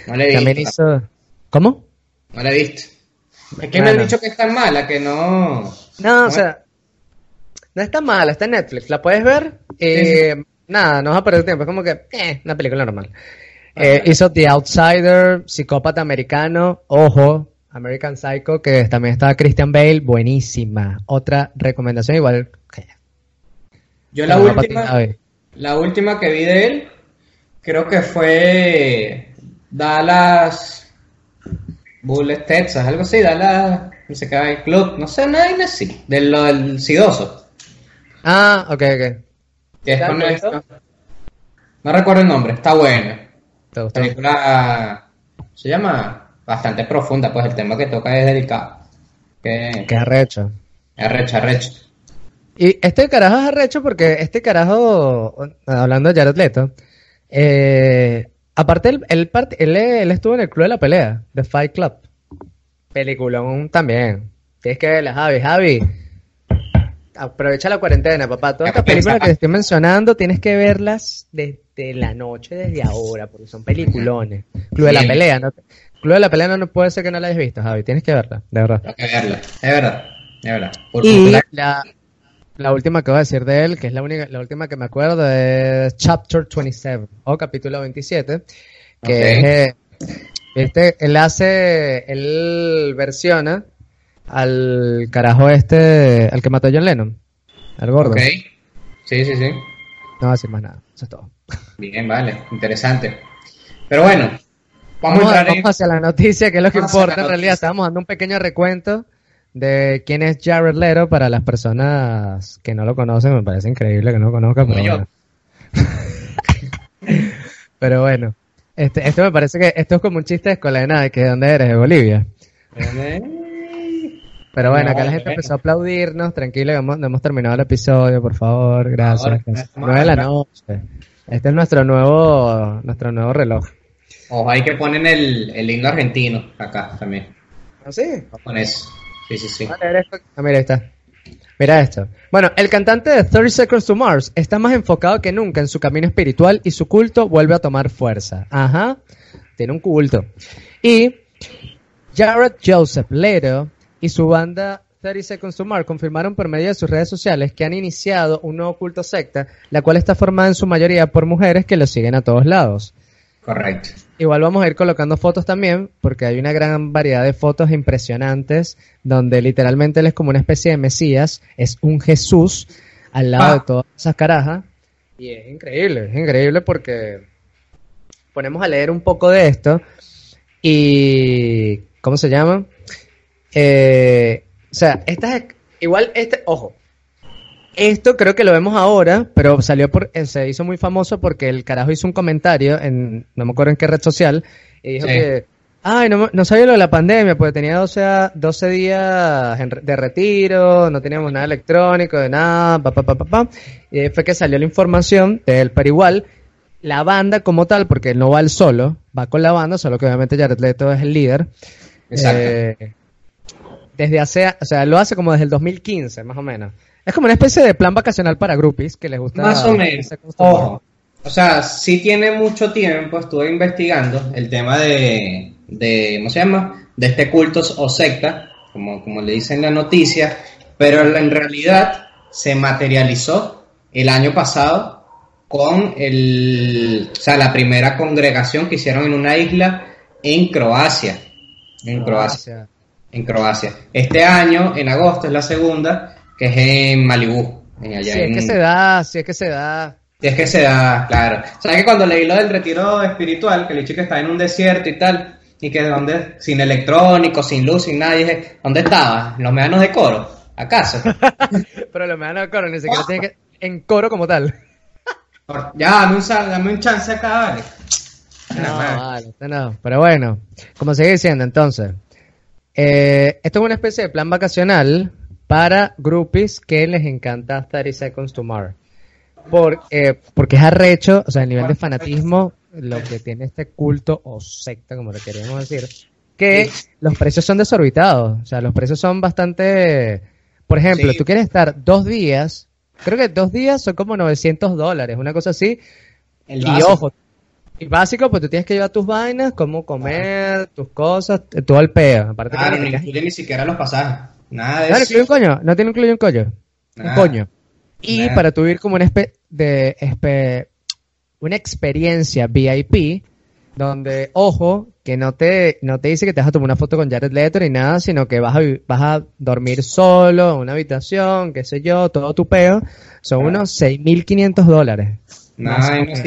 Speaker 2: No le he
Speaker 1: También
Speaker 2: visto.
Speaker 1: hizo... ¿Cómo?
Speaker 2: No la he visto. Es que me han dicho que es tan mala que no.
Speaker 1: No, o sea, no está mala, está en Netflix, la puedes ver y
Speaker 2: Sí,
Speaker 1: nada, no vas a perder tiempo, es como que, eh, una película normal. Eh, hizo The Outsider, Psicópata Americano, Ojo, American Psycho, que también estaba Christian Bale, buenísima. Otra recomendación igual. que-
Speaker 2: Yo la última. La última que vi de él, creo que fue Dallas Bullet Texas, algo así, Dallas no sé qué club, no sé, nada así, de lo del sidoso.
Speaker 1: Ah, ok, ok.
Speaker 2: Que es
Speaker 1: ¿Te
Speaker 2: con esto. No recuerdo el nombre, está bueno.
Speaker 1: ¿Te gustó?
Speaker 2: Película se llama bastante profunda, pues el tema que toca es delicado. Que
Speaker 1: Qué arrecho.
Speaker 2: arrecho, arrecho.
Speaker 1: Y este carajo es arrecho porque este carajo, hablando de Jared Leto, eh, aparte él, él, part- él, él estuvo en el club de la pelea, The Fight Club. Peliculón también. Tienes que verla, Javi. Javi, aprovecha la cuarentena, papá. Todas estas películas que te estoy mencionando tienes que verlas desde la noche, desde ahora, porque son peliculones. Club de la pelea, ¿no? Club de la pelea no, no puede ser que no la hayas visto, Javi. Tienes que verla, de verdad.
Speaker 2: Tengo que verla, es verdad, es verdad. Por
Speaker 1: Y
Speaker 2: popular-
Speaker 1: la, la última que voy a decir de él, que es la única, la última que me acuerdo, es Chapter 27, o capítulo 27, que es, eh, este, él hace, él versiona al carajo este, al que mató a John Lennon, al gordo.
Speaker 2: Ok. Sí, sí, sí.
Speaker 1: No voy a decir más nada, eso es todo.
Speaker 2: Bien, vale, interesante. Pero bueno, vamos,
Speaker 1: Vamos,
Speaker 2: a
Speaker 1: vamos hacia la noticia, que es lo que
Speaker 2: Vamos
Speaker 1: importa en realidad. Estábamos dando un pequeño recuento de quién es Jared Leto para las personas que no lo conocen. Me parece increíble que no lo conozcan. Pero
Speaker 2: yo.
Speaker 1: bueno. Pero bueno, este, esto me parece que esto es como un chiste de escuela de nada, que de dónde eres, de Bolivia. Pero bueno,
Speaker 2: No,
Speaker 1: acá la gente
Speaker 2: bueno.
Speaker 1: empezó a aplaudirnos, tranquilo, hemos, no hemos terminado el episodio, por favor, gracias.
Speaker 2: estamos
Speaker 1: Nueve de la noche. Este es nuestro nuevo, nuestro nuevo reloj.
Speaker 2: Ojo, hay que ponen el, el himno argentino acá también.
Speaker 1: ¿Ah, sí?
Speaker 2: Con eso. Sí, sí, sí.
Speaker 1: Vale, ah, mira, ahí está. Mira esto. Bueno, el cantante de 30 Seconds to Mars está más enfocado que nunca en su camino espiritual y su culto vuelve a tomar fuerza. Ajá. Tiene un culto. Y Jared Joseph Leto y su banda 30 Seconds to Mars confirmaron por medio de sus redes sociales que han iniciado un nuevo culto secta, la cual está formada en su mayoría por mujeres que lo siguen a todos lados.
Speaker 2: Correcto.
Speaker 1: Igual vamos a ir colocando fotos también, porque hay una gran variedad de fotos impresionantes, donde literalmente él es como una especie de Mesías, es un Jesús al lado
Speaker 2: Ah.
Speaker 1: de todas esas carajas. Y es increíble, es increíble porque ponemos a leer un poco de esto y... ¿Cómo se llama? Eh, o sea, estas... Igual, este, ojo, esto creo que lo vemos ahora, pero salió por, eh, se hizo muy famoso porque el carajo hizo un comentario en, no me acuerdo en qué red social, y dijo
Speaker 2: Sí.
Speaker 1: que, ay, no, no sabía lo de la pandemia, porque tenía 12, a- 12 días en de retiro, no teníamos nada electrónico, de nada, pa, pa, pa, pa, pa. Y ahí fue que salió la información de él, pero igual, la banda como tal, porque él no va él solo, va con la banda, solo que obviamente Jared Leto es el líder.
Speaker 2: Exacto.
Speaker 1: Eh, desde hace, o sea, lo hace como desde el 2015, más o menos. Es como una especie de plan vacacional para groupies que les gusta.
Speaker 2: Más o menos. Ojo. O sea, sí tiene mucho tiempo, estuve investigando el tema de, de ¿cómo se llama? De este culto o secta, como, como le dicen en la noticia, pero en realidad se materializó el año pasado con el, o sea, la primera congregación que hicieron en una isla en Croacia. En Croacia. En Croacia. Este año, en agosto, es la segunda, que es en Malibú. En allá
Speaker 1: Si es que se da, si es que se da.
Speaker 2: y es que se da, claro. ¿Sabes que cuando leí lo del retiro espiritual, que el chico está en un desierto y tal, y que de dónde, sin electrónico, sin luz, sin nada, y dije, ¿dónde estaba? ¿En los medanos de coro? ¿Acaso?
Speaker 1: Pero lo me dan al coro, ni siquiera tiene que. En coro como tal.
Speaker 2: Ya, dame un, dame un chance acá, vale.
Speaker 1: No, vale, no. Pero bueno, como sigue diciendo, entonces. Eh, esto es una especie de plan vacacional para groupies que les encanta 30 Seconds to Mars. Por, eh, porque es arrecho, o sea, el nivel de fanatismo, lo que tiene este culto o secta, como le queríamos decir, que los precios son desorbitados. O sea, los precios son bastante. Por ejemplo,
Speaker 2: Sí.
Speaker 1: tú quieres estar dos días, creo que dos días son como 900 dólares, una cosa así.
Speaker 2: El
Speaker 1: y ojo, y básico, pues tú tienes que llevar tus vainas, cómo comer, tus cosas, eh, todo el peo. Aparte que
Speaker 2: Claro,
Speaker 1: no
Speaker 2: no incluye ni siquiera los pasajes. Nada de
Speaker 1: ¿No le
Speaker 2: eso.
Speaker 1: incluye un coño? No tiene incluye un coño. Un coño. Y
Speaker 2: Nada.
Speaker 1: para tu ir como una espe de espe- una experiencia VIP donde, ojo, que no te, no te dice que te vas a tomar una foto con Jared Leto ni nada, sino que vas a, vas a dormir solo en una habitación, qué sé yo, todo tu peo. Son
Speaker 2: Claro.
Speaker 1: unos 6.500 dólares.
Speaker 2: Nada,
Speaker 1: Más o
Speaker 2: no
Speaker 1: menos.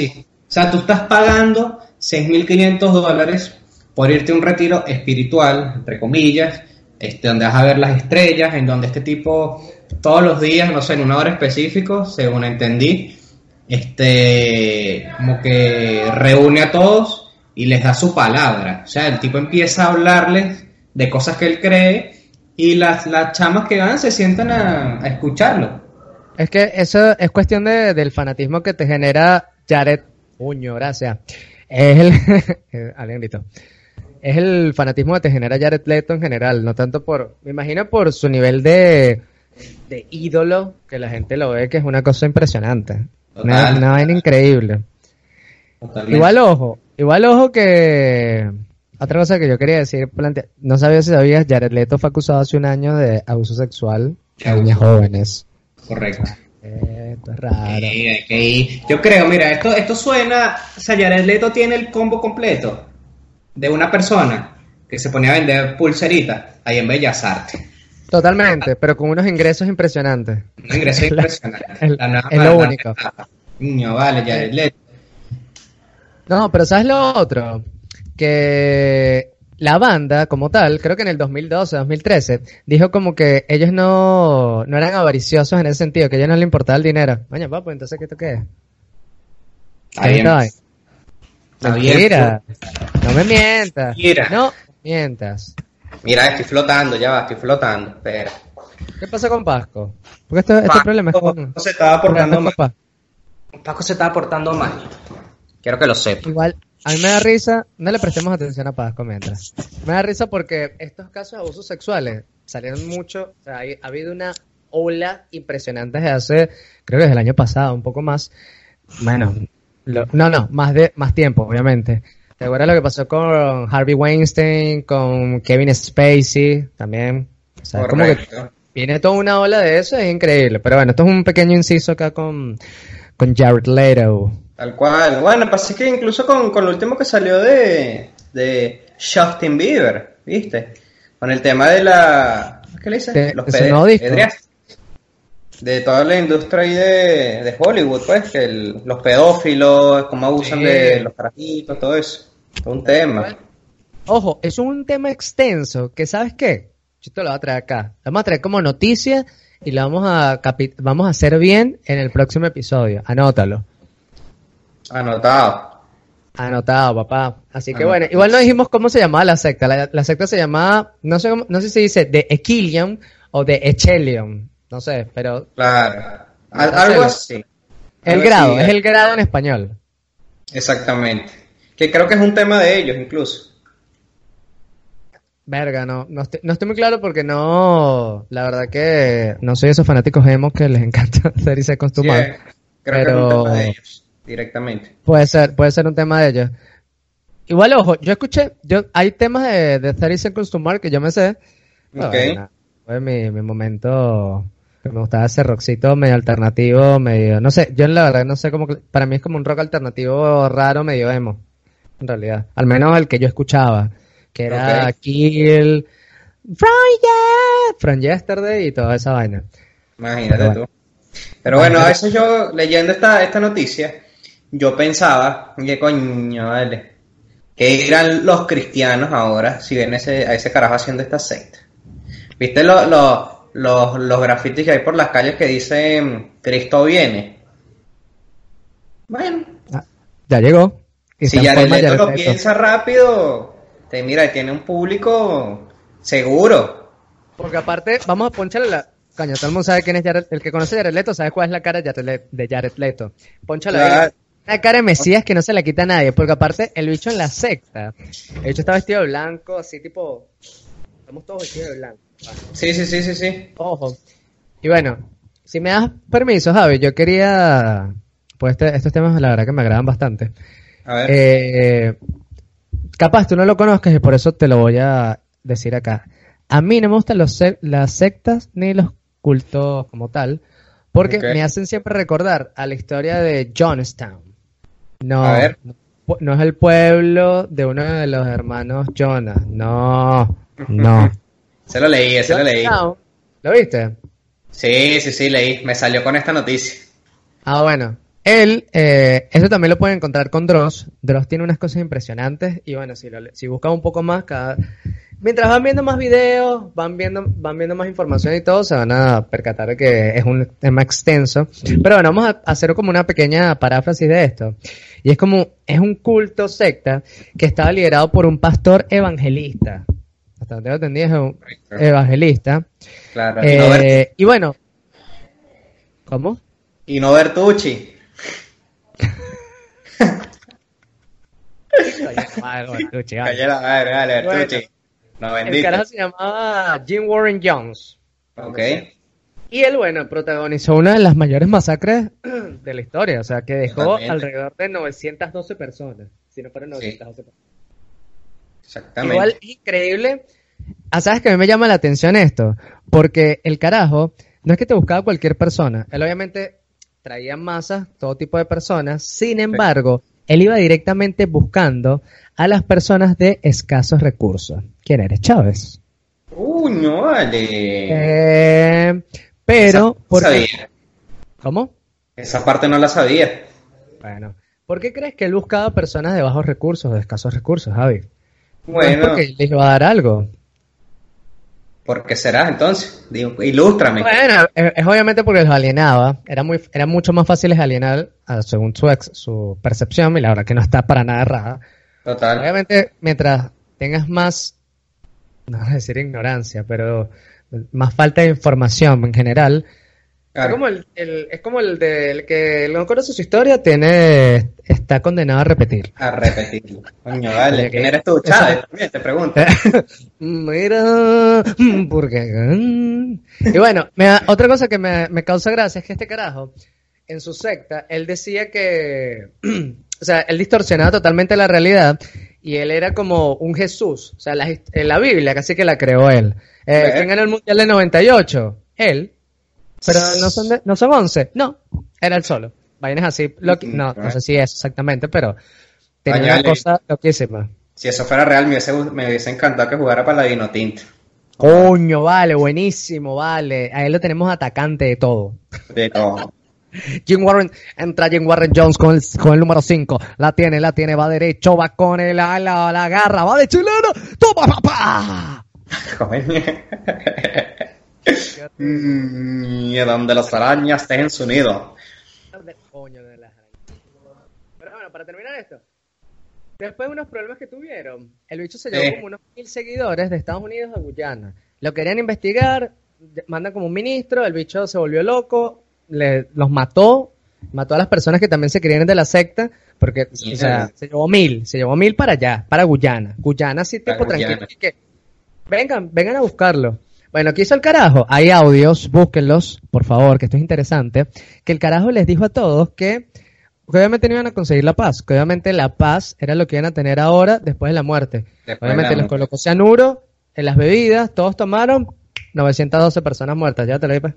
Speaker 2: O sea, tú estás pagando 6.500 dólares por irte a un retiro espiritual, entre comillas, este, donde vas a ver las estrellas, en donde este tipo todos los días, no sé, en una hora específica, según entendí, este, como que reúne a todos y les da su palabra. O sea, el tipo empieza a hablarles de cosas que él cree y las, las chamas que van se sientan a, a escucharlo.
Speaker 1: Es que eso es cuestión de, del fanatismo que te genera Jared. Puño, gracias. Es el. alguien gritó. Es el fanatismo que te genera Jared Leto en general, no tanto por. Me imagino por su nivel de. de ídolo, que la gente lo ve que es una cosa impresionante. Una, una vaina increíble.
Speaker 2: Totalmente.
Speaker 1: Igual ojo, igual ojo que. Otra cosa que yo quería decir, plantea- no sabía si sabías, Jared Leto fue acusado hace un año de abuso sexual a niñas jóvenes.
Speaker 2: Correcto.
Speaker 1: Eh, Esto es raro.
Speaker 2: Que ir. Yo creo, mira, esto, esto suena. O sea, Jared Leto tiene el combo completo de una persona que se ponía a vender pulseritas ahí en Bellas Artes.
Speaker 1: Totalmente, pero con unos ingresos impresionantes.
Speaker 2: Un ingreso impresionante.
Speaker 1: es-
Speaker 2: nueva-
Speaker 1: es lo único.
Speaker 2: Niño, vale, Jared Leto.
Speaker 1: No, pero ¿sabes lo otro? Que la banda, como tal, creo que en el 2012, 2013, dijo como que ellos no, no eran avariciosos en ese sentido, que a ellos no les importaba el dinero. Oye, papu, entonces, ¿qué tú qué? Ahí. Está
Speaker 2: bien.
Speaker 1: Mentira. No me mientas.
Speaker 2: Mentira.
Speaker 1: No mientas.
Speaker 2: Mira, estoy flotando, ya va, estoy flotando. Espera.
Speaker 1: ¿Qué pasa con Pasco? Porque esto, este
Speaker 2: Paco
Speaker 1: problema es con...
Speaker 2: se estaba portando mal.
Speaker 1: Pasco.
Speaker 2: Paco se estaba portando mal. Quiero que lo sepa.
Speaker 1: Igual, a mí me da risa, no le prestemos atención a Pasco mientras. Me da risa porque estos casos de abusos sexuales salieron mucho, o sea, hay- ha habido una ola impresionante desde hace, creo que desde el año pasado, un poco más. Bueno, lo- no, no, más de más tiempo, obviamente. ¿Te acuerdas lo que pasó con Harvey Weinstein, con Kevin Spacey también? O sea, como que viene toda una ola de eso, es increíble. Pero bueno, esto es un pequeño inciso acá con, con Jared Leto.
Speaker 2: Tal cual. Bueno, pasa que incluso con, con lo último que salió de, de Justin Bieber, ¿viste? Con el tema de la... ¿Qué le dice?
Speaker 1: De-
Speaker 2: Los pedrias- De toda la industria ahí de, de Hollywood, pues, que el- los pedófilos, cómo abusan
Speaker 1: Sí.
Speaker 2: de los carajitos, todo eso. Todo un tema.
Speaker 1: Ojo, es un tema extenso que, ¿sabes qué? Yo te lo voy a traer acá. Lo vamos a traer como noticia y lo vamos a, vamos a hacer bien en el próximo episodio. Anótalo.
Speaker 2: Anotado.
Speaker 1: Anotado, papá. Así que
Speaker 2: Anotado.
Speaker 1: bueno, igual no dijimos cómo se llamaba la secta. La, la secta se llamaba, no sé cómo, no sé si dice de Equilium o de Echelium. No sé, pero
Speaker 2: Claro. Al- algo así.
Speaker 1: el
Speaker 2: Algo
Speaker 1: grado,
Speaker 2: así,
Speaker 1: es el grado en español.
Speaker 2: Exactamente. Que creo que es un tema de ellos, incluso.
Speaker 1: Verga, no, no estoy, no estoy muy claro porque no, la verdad que no soy esos fanáticos emos que les encanta hacer y se acostumbran.
Speaker 2: eh, creo que es
Speaker 1: pero-
Speaker 2: un tema de ellos, directamente.
Speaker 1: Puede ser, puede ser un tema de ellos. Igual, ojo, yo escuché, yo, hay temas de, de 30 Seconds to Mars que yo me sé. Bueno, fue mi, mi momento que me gustaba ese rockcito medio alternativo, medio, no sé, yo la verdad no sé cómo, para mí es como un rock alternativo raro, medio emo, en realidad. Al menos el que yo escuchaba, que era. Kill, From, Ye- From Yesterday y toda esa vaina.
Speaker 2: Imagínate
Speaker 1: Pero
Speaker 2: tú. Pero bueno, a veces yo, leyendo esta, esta noticia, yo pensaba, que coño, vale, que eran los cristianos ahora, si ven ese, a ese carajo haciendo esta secta. ¿Viste lo- lo- los, los grafitis que hay por las calles que dicen Cristo viene? Bueno,
Speaker 1: Ah, ya llegó. Y
Speaker 2: si
Speaker 1: está en
Speaker 2: Jared
Speaker 1: forma
Speaker 2: Leto
Speaker 1: Jared
Speaker 2: lo piensa rápido, te mira, tiene un público seguro.
Speaker 1: Porque aparte, vamos a poncharle la... Coño, todo el mundo sabe quién es Jared... El que conoce a Jared Leto sabe cuál es la cara de Jared, Leto. Ponchale ahí. Una cara de Mesías que no se la quita a nadie. Porque aparte, el bicho en la secta... El bicho está vestido de blanco, así tipo... Estamos todos vestidos de blanco.
Speaker 2: Sí, sí, sí, sí, sí.
Speaker 1: Ojo. Y bueno, si me das permiso, Javi, yo quería... Pues este- estos temas la verdad que me agradan bastante.
Speaker 2: A ver.
Speaker 1: Eh, capaz tú no lo conozcas y por eso te lo voy a decir acá. A mí no me gustan los sec- las sectas ni los cultos como tal, porque me hacen siempre recordar a la historia de Johnstown. No,
Speaker 2: A ver.
Speaker 1: no, es el pueblo de uno de los hermanos Jonas. No, no.
Speaker 2: Se lo leí, se lo leí.
Speaker 1: ¿Lo viste?
Speaker 2: Sí, sí, sí, leí. Me salió con esta noticia.
Speaker 1: Ah, bueno. Él, eh, eso también lo pueden encontrar con Dross. Dross tiene unas cosas impresionantes y bueno, si, lo, si buscas un poco más, cada... mientras van viendo más videos, van viendo, van viendo más información y todo, se van a percatar de que es un tema extenso. Pero bueno, vamos a hacer como una pequeña paráfrasis de esto. Y es como, es un culto secta que estaba liderado por un pastor evangelista. Hasta donde lo entendí es un evangelista.
Speaker 2: Claro.
Speaker 1: Eh, y bueno, ¿cómo?
Speaker 2: y no Bertucci. Calla la madre, dale, Bertucci. No,
Speaker 1: El carajo se llamaba Jim Warren Jones.
Speaker 2: Ok.
Speaker 1: Y él, bueno, protagonizó una de las mayores masacres de la historia, o sea, que dejó alrededor de 912 personas, si no fueron 912 personas.
Speaker 2: Exactamente.
Speaker 1: Igual es increíble. Ah, ¿sabes que a mí me llama la atención esto? Porque el carajo no es que te buscaba cualquier persona. Él obviamente traía masas, todo tipo de personas. Sin embargo, él iba directamente buscando a las personas de escasos recursos. ¿Quién eres? Chávez.
Speaker 2: Uy, no vale.
Speaker 1: Eh, pero,
Speaker 2: Esa-
Speaker 1: ¿por qué?
Speaker 2: sabía.
Speaker 1: ¿Cómo?
Speaker 2: Esa parte no la sabía.
Speaker 1: Bueno, ¿por qué crees que él buscaba personas de bajos recursos, de escasos recursos, Javi? No es
Speaker 2: Bueno,
Speaker 1: porque les iba a dar algo.
Speaker 2: ¿Por qué será entonces? Digo, ilústrame.
Speaker 1: Bueno, es, obviamente porque los alienaba. Era muy, era mucho más fácil alienar, ah, según su ex, su percepción, y la verdad que no está para nada errada.
Speaker 2: Total.
Speaker 1: Obviamente, mientras tengas más, no voy a decir ignorancia, pero más falta de información en general,
Speaker 2: Claro.
Speaker 1: es como el, el- es como el del que no conoce su historia, tiene, está condenado a repetir.
Speaker 2: A repetirlo. Coño, vale. ¿Quién eres tú, Chávez? También te pregunto.
Speaker 1: Mira, porque... Y bueno, me da- otra cosa que me, me causa gracia es que este carajo, en su secta, él decía que, o sea, él distorsionaba totalmente la realidad y él era como un Jesús, o sea, la, la Biblia casi que la creó él. Eh,
Speaker 2: Ve.
Speaker 1: ¿Quién ganó el Mundial del 98? Él. Pero no son, de- no son 11, no, era él solo. Vainas así, lo que- no, no sé si es exactamente, pero tenía una cosa loquísima.
Speaker 2: Si eso fuera real, me hubiese, me hubiese encantado que jugara para la Vino Tinto.
Speaker 1: Coño, vale, buenísimo, vale. A él lo tenemos atacante de todo.
Speaker 2: De todo.
Speaker 1: Jim Warren, entra Jim Warren Jones con el, con el número 5. La tiene, la tiene, va derecho, va con el, la, la, la garra, va de chileno. ¡Toma, papá!
Speaker 2: Mm, y donde las arañas tejen su nido.
Speaker 1: Coño de las arañas. Pero bueno, para terminar esto. Después de unos problemas que tuvieron, el bicho se llevó
Speaker 2: Sí.
Speaker 1: como unos mil seguidores de Estados Unidos a Guyana. Lo querían investigar, mandan como un ministro, el bicho se volvió loco, le, los mató, mató a las personas que también se querían de la secta, porque o sea,
Speaker 2: Mierda.
Speaker 1: se llevó mil, se llevó mil para allá, para Guyana. Guyana sí, tipo tranquilo. que, vengan, vengan a buscarlo. Bueno, ¿qué hizo el carajo? Hay audios, búsquenlos, por favor, que esto es interesante. Que el carajo les dijo a todos que, que obviamente no iban a conseguir la paz, que obviamente la paz era lo que iban a tener ahora después de la muerte.
Speaker 2: Después
Speaker 1: obviamente
Speaker 2: la
Speaker 1: les colocó cianuro en las bebidas, todos tomaron, 912 personas muertas, ya te lo dije.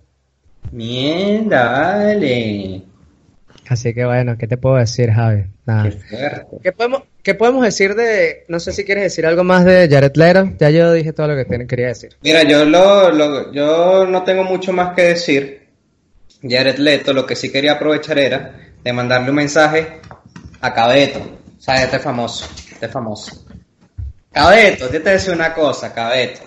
Speaker 2: Mierda, vale.
Speaker 1: Así que bueno, ¿qué te puedo decir, Javi? Nada.
Speaker 2: ¿Qué
Speaker 1: podemos, ¿Qué podemos decir de, no sé si quieres decir algo más de Jared Leto? Ya yo dije todo lo que quería decir.
Speaker 2: Mira, yo lo, lo- yo no tengo mucho más que decir. Jared Leto, lo que sí quería aprovechar era de mandarle un mensaje a Cabeto. O sea, este famoso, este famoso. Cabeto, yo te decía una cosa, Cabeto.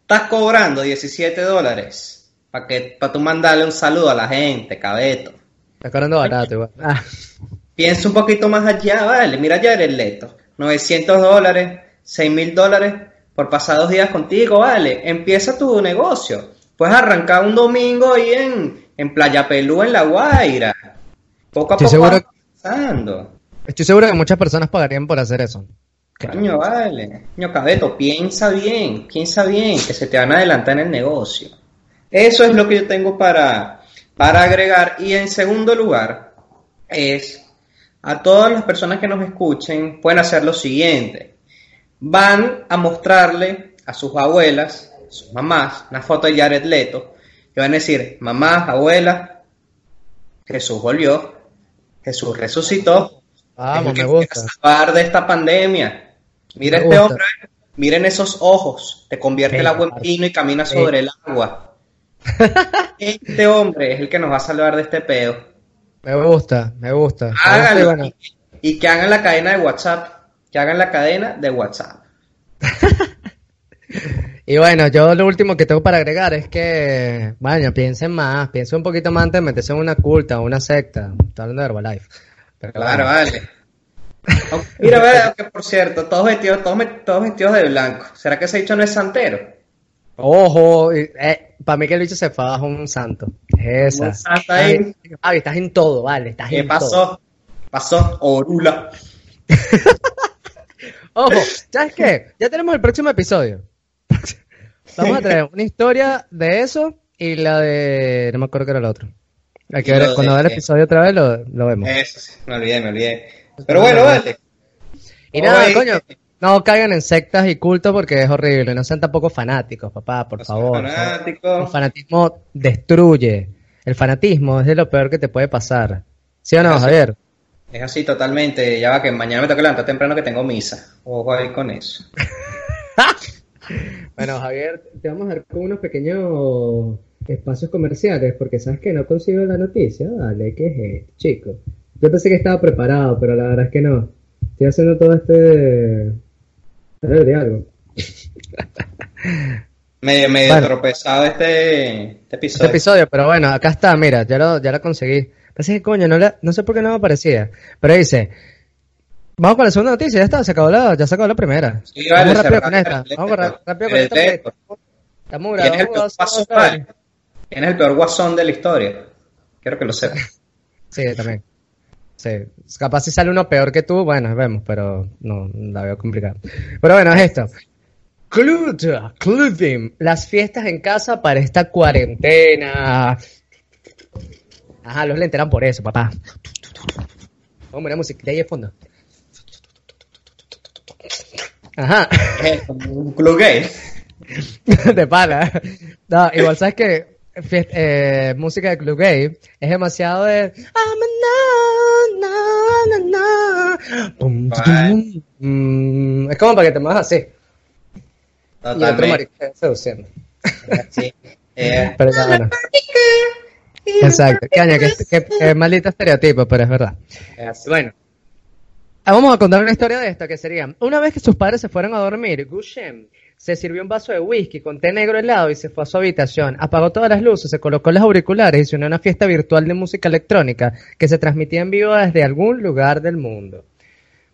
Speaker 2: Estás cobrando 17 dólares para que para tú mandarle un saludo a la gente, Cabeto.
Speaker 1: Está cobrando barato igual. Ah,
Speaker 2: Piensa un poquito más allá, vale. Mira Jared Leto. 900 dólares, 6 mil dólares por pasar dos días contigo, vale. Empieza tu negocio. Puedes arrancar un domingo ahí en, en Playa Pelú, en La Guaira. Poco a
Speaker 1: Estoy
Speaker 2: poco
Speaker 1: seguro- estoy seguro que muchas personas pagarían por hacer eso.
Speaker 2: Coño, vale. Coño, Cabeto, piensa bien, piensa bien, que se te van a adelantar en el negocio. Eso es lo que yo tengo para, para agregar. Y en segundo lugar, es a todas las personas que nos escuchen, pueden hacer lo siguiente. Van a mostrarle a sus abuelas, a sus mamás, una foto de Jared Leto, que van a decir, mamá, abuela, Jesús volvió, Jesús resucitó,
Speaker 1: Vamos,
Speaker 2: es
Speaker 1: me gusta.
Speaker 2: salvar de esta pandemia. Mira
Speaker 1: Me
Speaker 2: este
Speaker 1: gusta.
Speaker 2: hombre, miren esos ojos, te convierte el agua en vino y camina sobre el agua. Este hombre es el que nos va a salvar de este pedo.
Speaker 1: Me gusta, me gusta.
Speaker 2: Háganlo y, y que hagan la cadena de WhatsApp, que hagan la cadena de WhatsApp.
Speaker 1: Y bueno, yo lo último que tengo para agregar es que, bueno, piensen más, piensen un poquito más antes de meterse en una culta o una secta. Estoy hablando de Herbalife. Pero
Speaker 2: Claro,
Speaker 1: bueno.
Speaker 2: vale. Mira, vea que por cierto, todos vestidos, todos, todos vestidos de blanco. ¿Será que ese dicho no es santero?
Speaker 1: Ojo, eh, para mí que el bicho se fue bajo un santo. Es esa.
Speaker 2: Un santo ahí.
Speaker 1: Javi, estás en todo, vale, estás
Speaker 2: ¿Qué
Speaker 1: en todo.
Speaker 2: pasó? Pasó, Orula.
Speaker 1: Ojo, ¿sabes qué? Ya tenemos el próximo episodio. Vamos a traer una historia de eso y la de... No me acuerdo qué era el otro. Hay que ver, cuando vea el episodio otra vez lo, lo vemos.
Speaker 2: Eso sí, me olvidé, me olvidé. Pero bueno, vale.
Speaker 1: y nada,
Speaker 2: Oye,
Speaker 1: coño, no caigan en sectas y cultos porque es horrible. No sean tampoco fanáticos, papá, por
Speaker 2: no
Speaker 1: favor. El
Speaker 2: fanático.
Speaker 1: fanatismo destruye. El fanatismo es de lo peor que te puede pasar. ¿Sí o no. Javier?
Speaker 2: Es así totalmente. Ya va que mañana me toca levantar temprano que tengo misa. Ojo ahí con eso.
Speaker 1: Bueno, Javier, te vamos a dar con unos pequeños espacios comerciales, porque sabes que no consigo la noticia. Dale, ¿qué es esto, chico? Yo pensé que estaba preparado, pero la verdad es que no. Estoy haciendo todo este. De algo.
Speaker 2: Medio, medio
Speaker 1: Bueno.
Speaker 2: tropezado este, este
Speaker 1: Este
Speaker 2: episodio.
Speaker 1: episodio, pero bueno, acá está, mira, ya lo, ya lo conseguí. Pasa que coño, no, la- no sé por qué no me aparecía. Pero dice. Vamos con la segunda noticia, ya está, se acabó la, ya se acabó la primera.
Speaker 2: Sí, vale,
Speaker 1: vamos rápido con esta. Vamos rápido con esta. Estamos
Speaker 2: ¿Quién es el
Speaker 1: grabando
Speaker 2: peor
Speaker 1: hace
Speaker 2: guasón?
Speaker 1: dos años.
Speaker 2: ¿Quién es el peor guasón de la historia? Quiero que lo sepas.
Speaker 1: Sí, también. Sí. Capaz si sale uno peor que tú, bueno, vemos, pero no, la veo complicada. Pero bueno, es esto. Club, Clubim, las fiestas en casa para esta cuarentena. Ajá, los le enteran por eso, papá. Vamos a poner música de ahí de fondo. Ajá,
Speaker 2: un club gay.
Speaker 1: de pala. No, igual sabes que eh, música de club gay es demasiado de I'm es como para que te muevas así. Y otro
Speaker 2: Totalmente.
Speaker 1: marico seduciendo
Speaker 2: Sí. Eh,
Speaker 1: pero ya bueno exacto. Que, que, que maldito estereotipo pero es verdad. Bueno. Ah, Vamos a contar una historia de esta que sería, una vez que sus padres se fueron a dormir, Gushem se sirvió un vaso de whisky con té negro helado y se fue a su habitación, apagó todas las luces, se colocó los auriculares y se unió a una fiesta virtual de música electrónica que se transmitía en vivo desde algún lugar del mundo.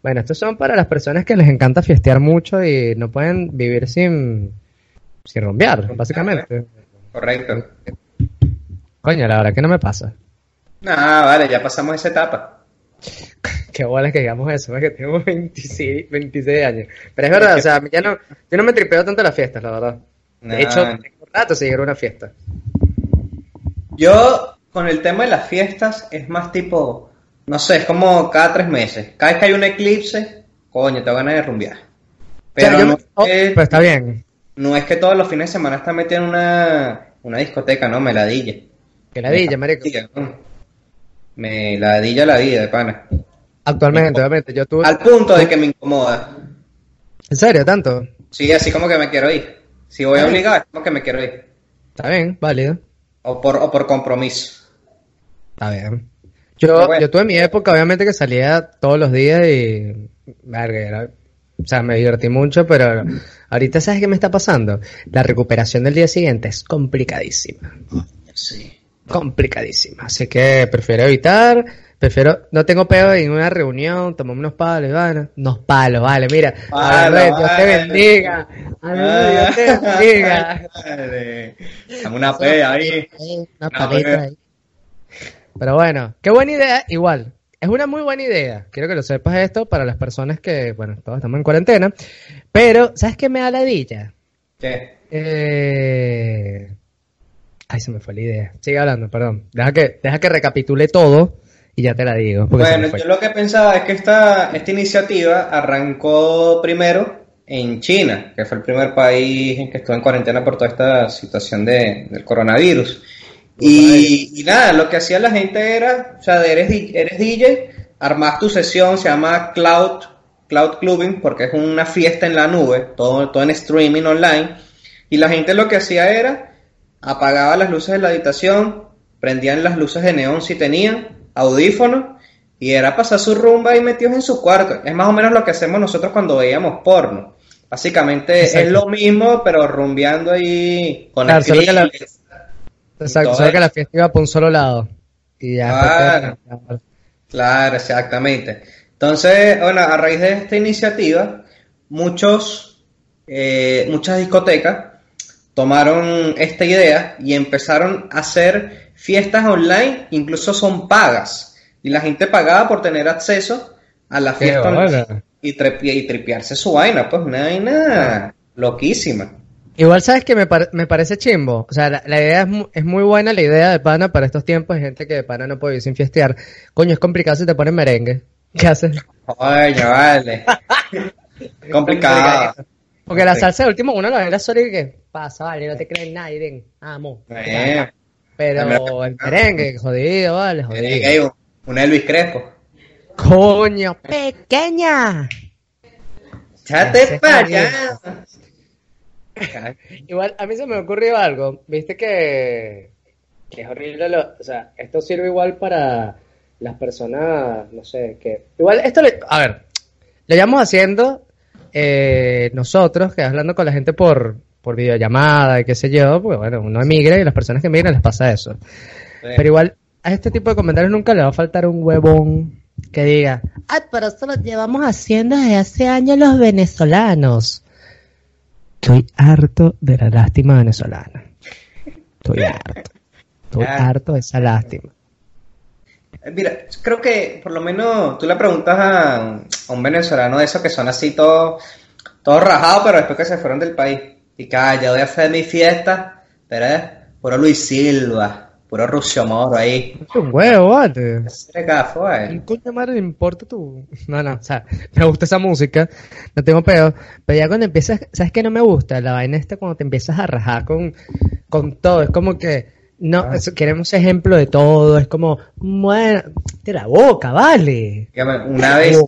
Speaker 1: Bueno, estos son para las personas que les encanta fiestear mucho y no pueden vivir sin, sin rumbear, básicamente.
Speaker 2: Correcto.
Speaker 1: Coño, la verdad que no me pasa.
Speaker 2: Ah, vale, ya pasamos esa etapa.
Speaker 1: Qué bola que digamos eso, es que tengo 26, 26 años. Pero es verdad, o sea, ya no, yo no me tripeo tanto las fiestas, la verdad. De
Speaker 2: Nah.
Speaker 1: hecho, tengo rato ir a una fiesta.
Speaker 2: Yo, con el tema de las fiestas, es más tipo, no sé, es como cada tres meses. Cada vez que hay un eclipse, coño, te van a rumbear. Pero,
Speaker 1: O sea,
Speaker 2: no,
Speaker 1: oh,
Speaker 2: es,
Speaker 1: pero está bien.
Speaker 2: no es que todos los fines de semana están en una, una discoteca, no, me ladilla.
Speaker 1: Que la dilla, marico.
Speaker 2: Me ladilla la vida, de pana.
Speaker 1: Actualmente, obviamente, yo tuve...
Speaker 2: Al punto de que me incomoda.
Speaker 1: ¿En serio, tanto?
Speaker 2: Sí, así como que me quiero ir. Si voy obligado, es como que me quiero ir.
Speaker 1: Está bien, válido.
Speaker 2: O por, o por compromiso.
Speaker 1: Está bien. Yo,
Speaker 2: bueno.
Speaker 1: yo tuve mi época, obviamente, que salía todos los días y... verga, era- o sea, me divertí mucho, pero ahorita, ¿sabes qué me está pasando? La recuperación del día siguiente es complicadísima.
Speaker 2: Sí.
Speaker 1: Complicadísima. Así que prefiero evitar, prefiero, no tengo pedo en una reunión, tomamos unos palos, vale, unos palos, vale, mira, de Dios te
Speaker 2: vale.
Speaker 1: bendiga, hablando de Dios te bendiga.
Speaker 2: Dame una P ahí.
Speaker 1: Una paleta ahí. Pero bueno, qué buena idea, igual. Es una muy buena idea. Quiero que lo sepas esto para las personas que, bueno, todos estamos en cuarentena. Pero, ¿sabes qué me da la dilla?
Speaker 2: ¿Qué?
Speaker 1: Eh... Ay, se me fue la idea. Sigue hablando, perdón. Deja que, deja que recapitule todo y ya te la digo.
Speaker 2: Bueno, yo lo que pensaba es que esta, esta iniciativa arrancó primero en China, que fue el primer país en que estuvo en cuarentena por toda esta situación de, del coronavirus. Y, y nada, lo que hacía la gente era, o sea, eres, eres DJ, armas tu sesión, se llama Cloud, Cloud Clubbing, porque es una fiesta en la nube, todo, todo en streaming online. Y la gente lo que hacía era, apagaba las luces de la habitación, prendían las luces de neón si tenían, audífonos, y era pasar su rumba y metidos en su cuarto. Es más o menos lo que hacemos nosotros cuando veíamos porno. Básicamente
Speaker 1: Exacto.
Speaker 2: es lo mismo, pero rumbeando ahí con
Speaker 1: Claro, solo que la-. Exacto, solo que la fiesta iba por un solo lado. Y ya.
Speaker 2: Claro. Claro, exactamente. Entonces, bueno, a raíz de esta iniciativa, muchos, eh, muchas discotecas tomaron esta idea y empezaron a hacer fiestas online, incluso son pagas. Y la gente pagaba por tener acceso a la fiesta online y, trepi- y tripearse su vaina, pues una vaina loquísima.
Speaker 1: Igual sabes que me, par- me parece chimbo. O sea, la, la idea es, mu- es muy buena, la idea de pana para estos tiempos. Hay gente que de pana no puede vivir sin fiestear. Coño, es complicado si te ponen merengue. ¿Qué haces?
Speaker 2: Oye, vale. Complicado.
Speaker 1: Porque la salsa de último uno la ve la sola y que pasa, vale, no te creen nadie, ven, amo.
Speaker 2: Eh,
Speaker 1: Pero el merengue, jodido, vale, jodido.
Speaker 2: eh, un- un Elvis Crespo.
Speaker 1: Coño, pequeña.
Speaker 2: ¡Chate para allá!
Speaker 1: Igual, a mí se me ocurrió algo. Viste que, que es horrible. Lo, o sea, esto sirve igual para las personas, no sé, que. Igual, esto le. A ver, lo llevamos haciendo eh, nosotros, que hablando con la gente por, por videollamada y qué sé yo, porque bueno, uno emigra y a las personas que emigran les pasa eso. Pero igual, a este tipo de comentarios nunca le va a faltar un huevón que diga, ah, pero esto lo llevamos haciendo desde hace años los venezolanos. Estoy harto de la lástima venezolana. Estoy harto. Estoy
Speaker 2: Ah.
Speaker 1: harto de esa lástima.
Speaker 2: Eh, Mira, creo que por lo menos tú le preguntas a, a un venezolano de esos que son así todos todos rajados, pero después que se fueron del país. Y calla, voy a hacer mi fiesta, pero es puro Luis Silva, puro Rucio Moro ahí.
Speaker 1: Es un huevo, vale.
Speaker 2: Ese gafo,
Speaker 1: ¿Qué coño madre le importa tú? No, no, o sea, me gusta esa música, no tengo pedo, pero ya cuando empiezas, ¿sabes qué no me gusta? La vaina esta cuando te empiezas a rajar con, con todo, es como que, no, eso- queremos ejemplo de todo, es como, bueno, de la boca, vale.
Speaker 2: Una vez,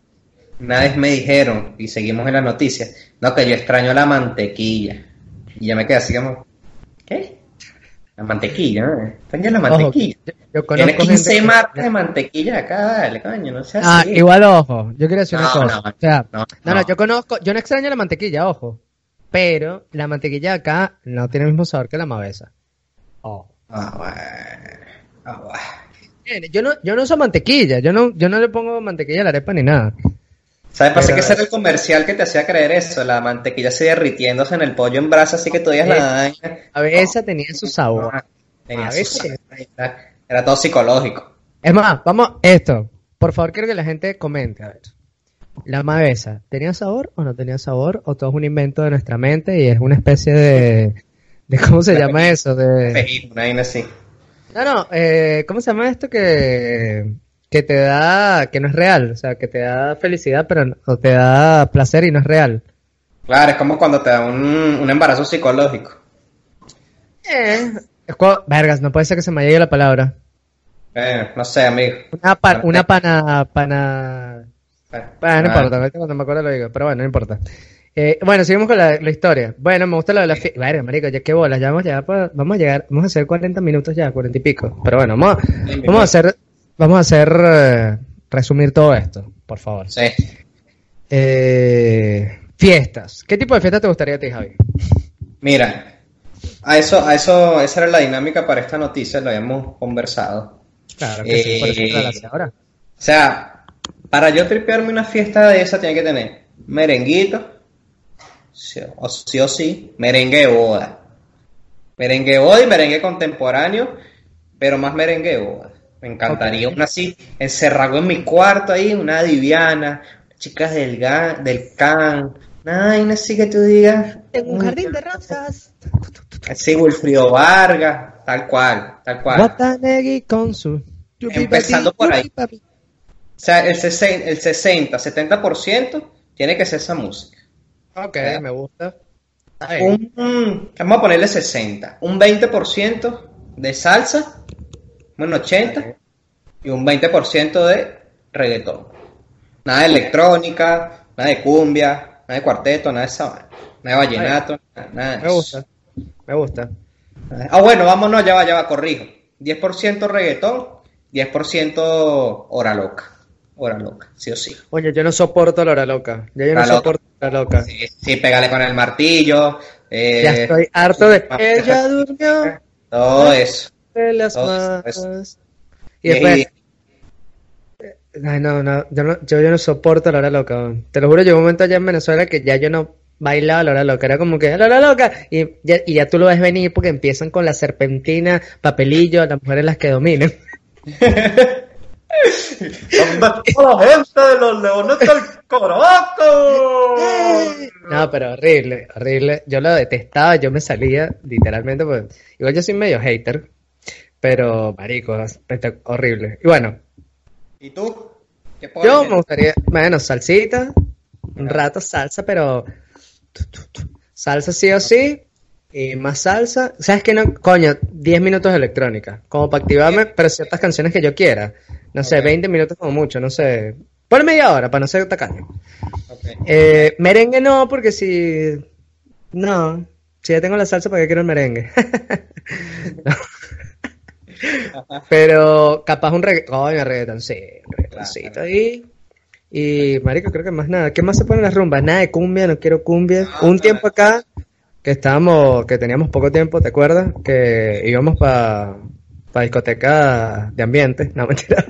Speaker 2: una vez me dijeron, y seguimos en las noticias, no, que yo extraño la mantequilla. Y ya me quedé así como, ¿qué? La mantequilla, ¿no? Extraño la
Speaker 1: Ojo,
Speaker 2: mantequilla.
Speaker 1: yo, yo
Speaker 2: Tiene
Speaker 1: conozco
Speaker 2: 15
Speaker 1: gente
Speaker 2: marcas de mantequilla acá, dale, coño, no seas
Speaker 1: Ah,
Speaker 2: así.
Speaker 1: igual ojo, yo quiero decir una cosa,
Speaker 2: no,
Speaker 1: o sea,
Speaker 2: no,
Speaker 1: no, no, yo conozco, yo no extraño la mantequilla, ojo, pero la mantequilla acá no tiene el mismo sabor que la mavesa. Oh.
Speaker 2: Ah, bueno. Ah, bueno.
Speaker 1: Yo no, yo no uso mantequilla, yo no, yo no le pongo mantequilla a la arepa ni nada.
Speaker 2: ¿Sabes?
Speaker 1: Pero-
Speaker 2: que ese era el comercial que te hacía creer eso, la mantequilla así derritiéndose en el pollo en brasa, así que tú digas la.
Speaker 1: A veces tenía su sabor.
Speaker 2: Tenía
Speaker 1: A
Speaker 2: su sabor, Era, era todo psicológico.
Speaker 1: Es más, vamos, esto. Por favor, quiero que la gente comente. A ver. La mavesa, ¿tenía sabor o no tenía sabor? ¿O todo es un invento de nuestra mente y es una especie de. de ¿Cómo se llama eso? De,
Speaker 2: una así.
Speaker 1: no, no, eh, ¿cómo se llama esto que. Que te da. que no es real? O sea, que te da felicidad, pero no- o te da placer y no es real.
Speaker 2: Claro, es como cuando te da un, un embarazo psicológico.
Speaker 1: Eh. Es como- vergas, no puede ser que se me llegue la palabra.
Speaker 2: Eh, no sé, amigo.
Speaker 1: Una, pa- una pana. pana. Bueno, no
Speaker 2: Ah,
Speaker 1: importa, ahorita cuando me acuerdo lo digo, pero bueno, no importa. Eh, bueno, seguimos con la, la historia. Bueno, me gusta lo de la fiesta. Verga, marico, ya qué bolas, ya vamos, a llegar pa- vamos a llegar, vamos a hacer 40 minutos ya, 40 y pico. Pero bueno, vamos, a- vamos a hacer, vamos a hacer, eh, resumir todo esto, por favor.
Speaker 2: Sí.
Speaker 1: Eh, fiestas. ¿Qué tipo de fiestas te gustaría a ti, Javi?
Speaker 2: Mira, a eso, a eso, esa era la dinámica para esta noticia, lo habíamos conversado.
Speaker 1: Claro que sí, por eso
Speaker 2: Eh,
Speaker 1: la hace ahora.
Speaker 2: O sea, para yo tripearme una fiesta de esa tiene que tener merenguito, sí o sí, o sí, merengue de boda. Merengue de boda y merengue contemporáneo, pero más merengue de boda. Me encantaría
Speaker 1: Ok.
Speaker 2: una así, encerrado en mi cuarto ahí, una diviana, chicas del, ga- del can, una vaina así que tú digas.
Speaker 1: En un jardín de rosas.
Speaker 2: Así, Wilfrido Vargas, tal cual, tal cual.
Speaker 1: Watanegi con su.
Speaker 2: Empezando por ahí. O sea, el 60, el 60 70% tiene que ser esa música.
Speaker 1: Ok, me gusta.
Speaker 2: Un, vamos a ponerle 60. Un 20% de salsa, un 80, y un 20% de reggaetón. Nada de electrónica, nada de cumbia, nada de cuarteto, nada de esa vaina. Nada de vallenato, nada de
Speaker 1: Me gusta. Me gusta.
Speaker 2: Ah, bueno, vámonos, ya va, ya va, corrijo. 10% reggaetón, 10% hora loca. hora loca, sí o sí.
Speaker 1: Oye, yo no soporto la hora loca. Ya yo no
Speaker 2: loca.
Speaker 1: soporto la hora loca.
Speaker 2: Sí, sí, pégale con el martillo. eh,
Speaker 1: Ya estoy harto de. Ella durmió
Speaker 2: Todo eso.
Speaker 1: De las manos. Y después. Ay, no, no, yo no, yo, yo no soporto la hora loca. Te lo juro, llegó un momento allá en Venezuela que ya yo no bailaba la hora loca. Era como que, la hora loca. Y ya, y ya tú lo ves venir porque empiezan con la serpentina, papelillo, las mujeres las que dominan.
Speaker 2: la gente de los leones del Coroco!
Speaker 1: No, pero horrible, horrible. Yo lo detestaba, yo me salía literalmente, pues, igual yo soy medio hater, pero marico, horrible. Y bueno,
Speaker 2: ¿Y tú? ¿Qué
Speaker 1: yo me gustaría, bueno, salsita, un rato salsa, pero salsa sí o sí, y más salsa. ¿Sabes qué no? Coño, 10 minutos de electrónica, como para activarme, pero ciertas canciones que yo quiera. No sé,
Speaker 2: Ok.
Speaker 1: 20 minutos como mucho, no sé. Por media hora, para no ser tacaño.
Speaker 2: Ok.
Speaker 1: Eh, merengue no, porque si. No. Si ya tengo la salsa, ¿para qué quiero el merengue? No. Pero capaz un reggaetón. Coño, reggaetoncito ahí. Y, marico, creo que más nada. ¿Qué más se pone en las rumbas? Nada de cumbia, no quiero cumbia.
Speaker 2: Ah,
Speaker 1: un tiempo acá, que estábamos, que teníamos poco tiempo, ¿te acuerdas? Que íbamos para pa discotecas de ambiente. No, mentira.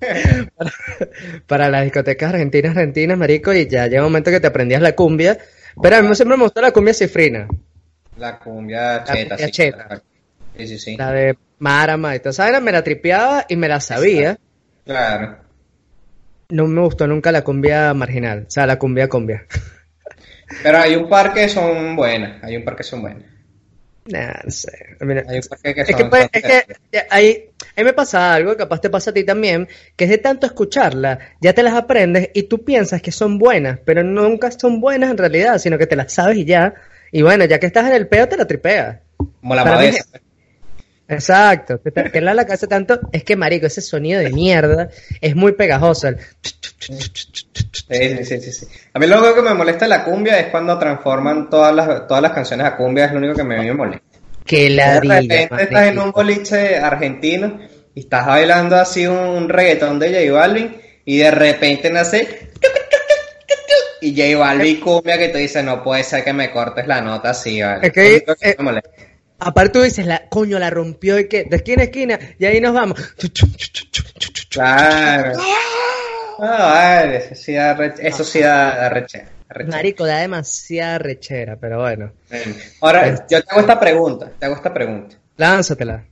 Speaker 1: para, para las discotecas argentinas, argentinas, marico, y ya llega un momento que te aprendías la cumbia. Pero a mí siempre me gustó la cumbia cifrina.
Speaker 2: La cumbia cheta,
Speaker 1: cumbia
Speaker 2: sí.
Speaker 1: cheta.
Speaker 2: Sí, sí, sí.
Speaker 1: La de Marama y toda esa vaina, me la tripeaba y me la sabía.
Speaker 2: Claro.
Speaker 1: No me gustó nunca la cumbia marginal, o sea, la cumbia cumbia.
Speaker 2: Pero hay un par que son buenas. Hay un par que son buenas.
Speaker 1: Nah, no sé. Mira,
Speaker 2: Hay un par que, que
Speaker 1: es
Speaker 2: son.
Speaker 1: que, pues,
Speaker 2: son
Speaker 1: es que ahí, ahí me pasa algo, capaz te pasa a ti también, que es de tanto escucharla, ya te las aprendes y tú piensas que son buenas, pero nunca son buenas en realidad, sino que te las sabes y ya. Y bueno, ya que estás en el peo, te la tripeas.
Speaker 2: Como la
Speaker 1: para mí. Exacto, te la cabeza tanto, es que marico, ese sonido de mierda es muy pegajoso. el-
Speaker 2: Sí, sí, sí. A mí lo único que me molesta de la cumbia es cuando transforman todas las, todas las canciones a cumbia, es lo único que me, me molesta.
Speaker 1: Que
Speaker 2: De
Speaker 1: la
Speaker 2: repente estás en un boliche argentino y estás bailando así un, un reggaetón de J Balvin y de repente nace y J Balvin cumbia que te dice no puede ser que me cortes la nota así, ¿vale?
Speaker 1: Es que,
Speaker 2: Es
Speaker 1: eh,
Speaker 2: me molesta.
Speaker 1: Aparte tú dices, la, coño, la rompió y que de esquina a esquina y ahí nos vamos.
Speaker 2: Claro. Vale, eso sí da, re- eso sí da, rechera.
Speaker 1: Marico, da demasiada rechera, pero bueno.
Speaker 2: Ahora, yo te hago esta pregunta, te hago esta pregunta.
Speaker 1: Lánzatela.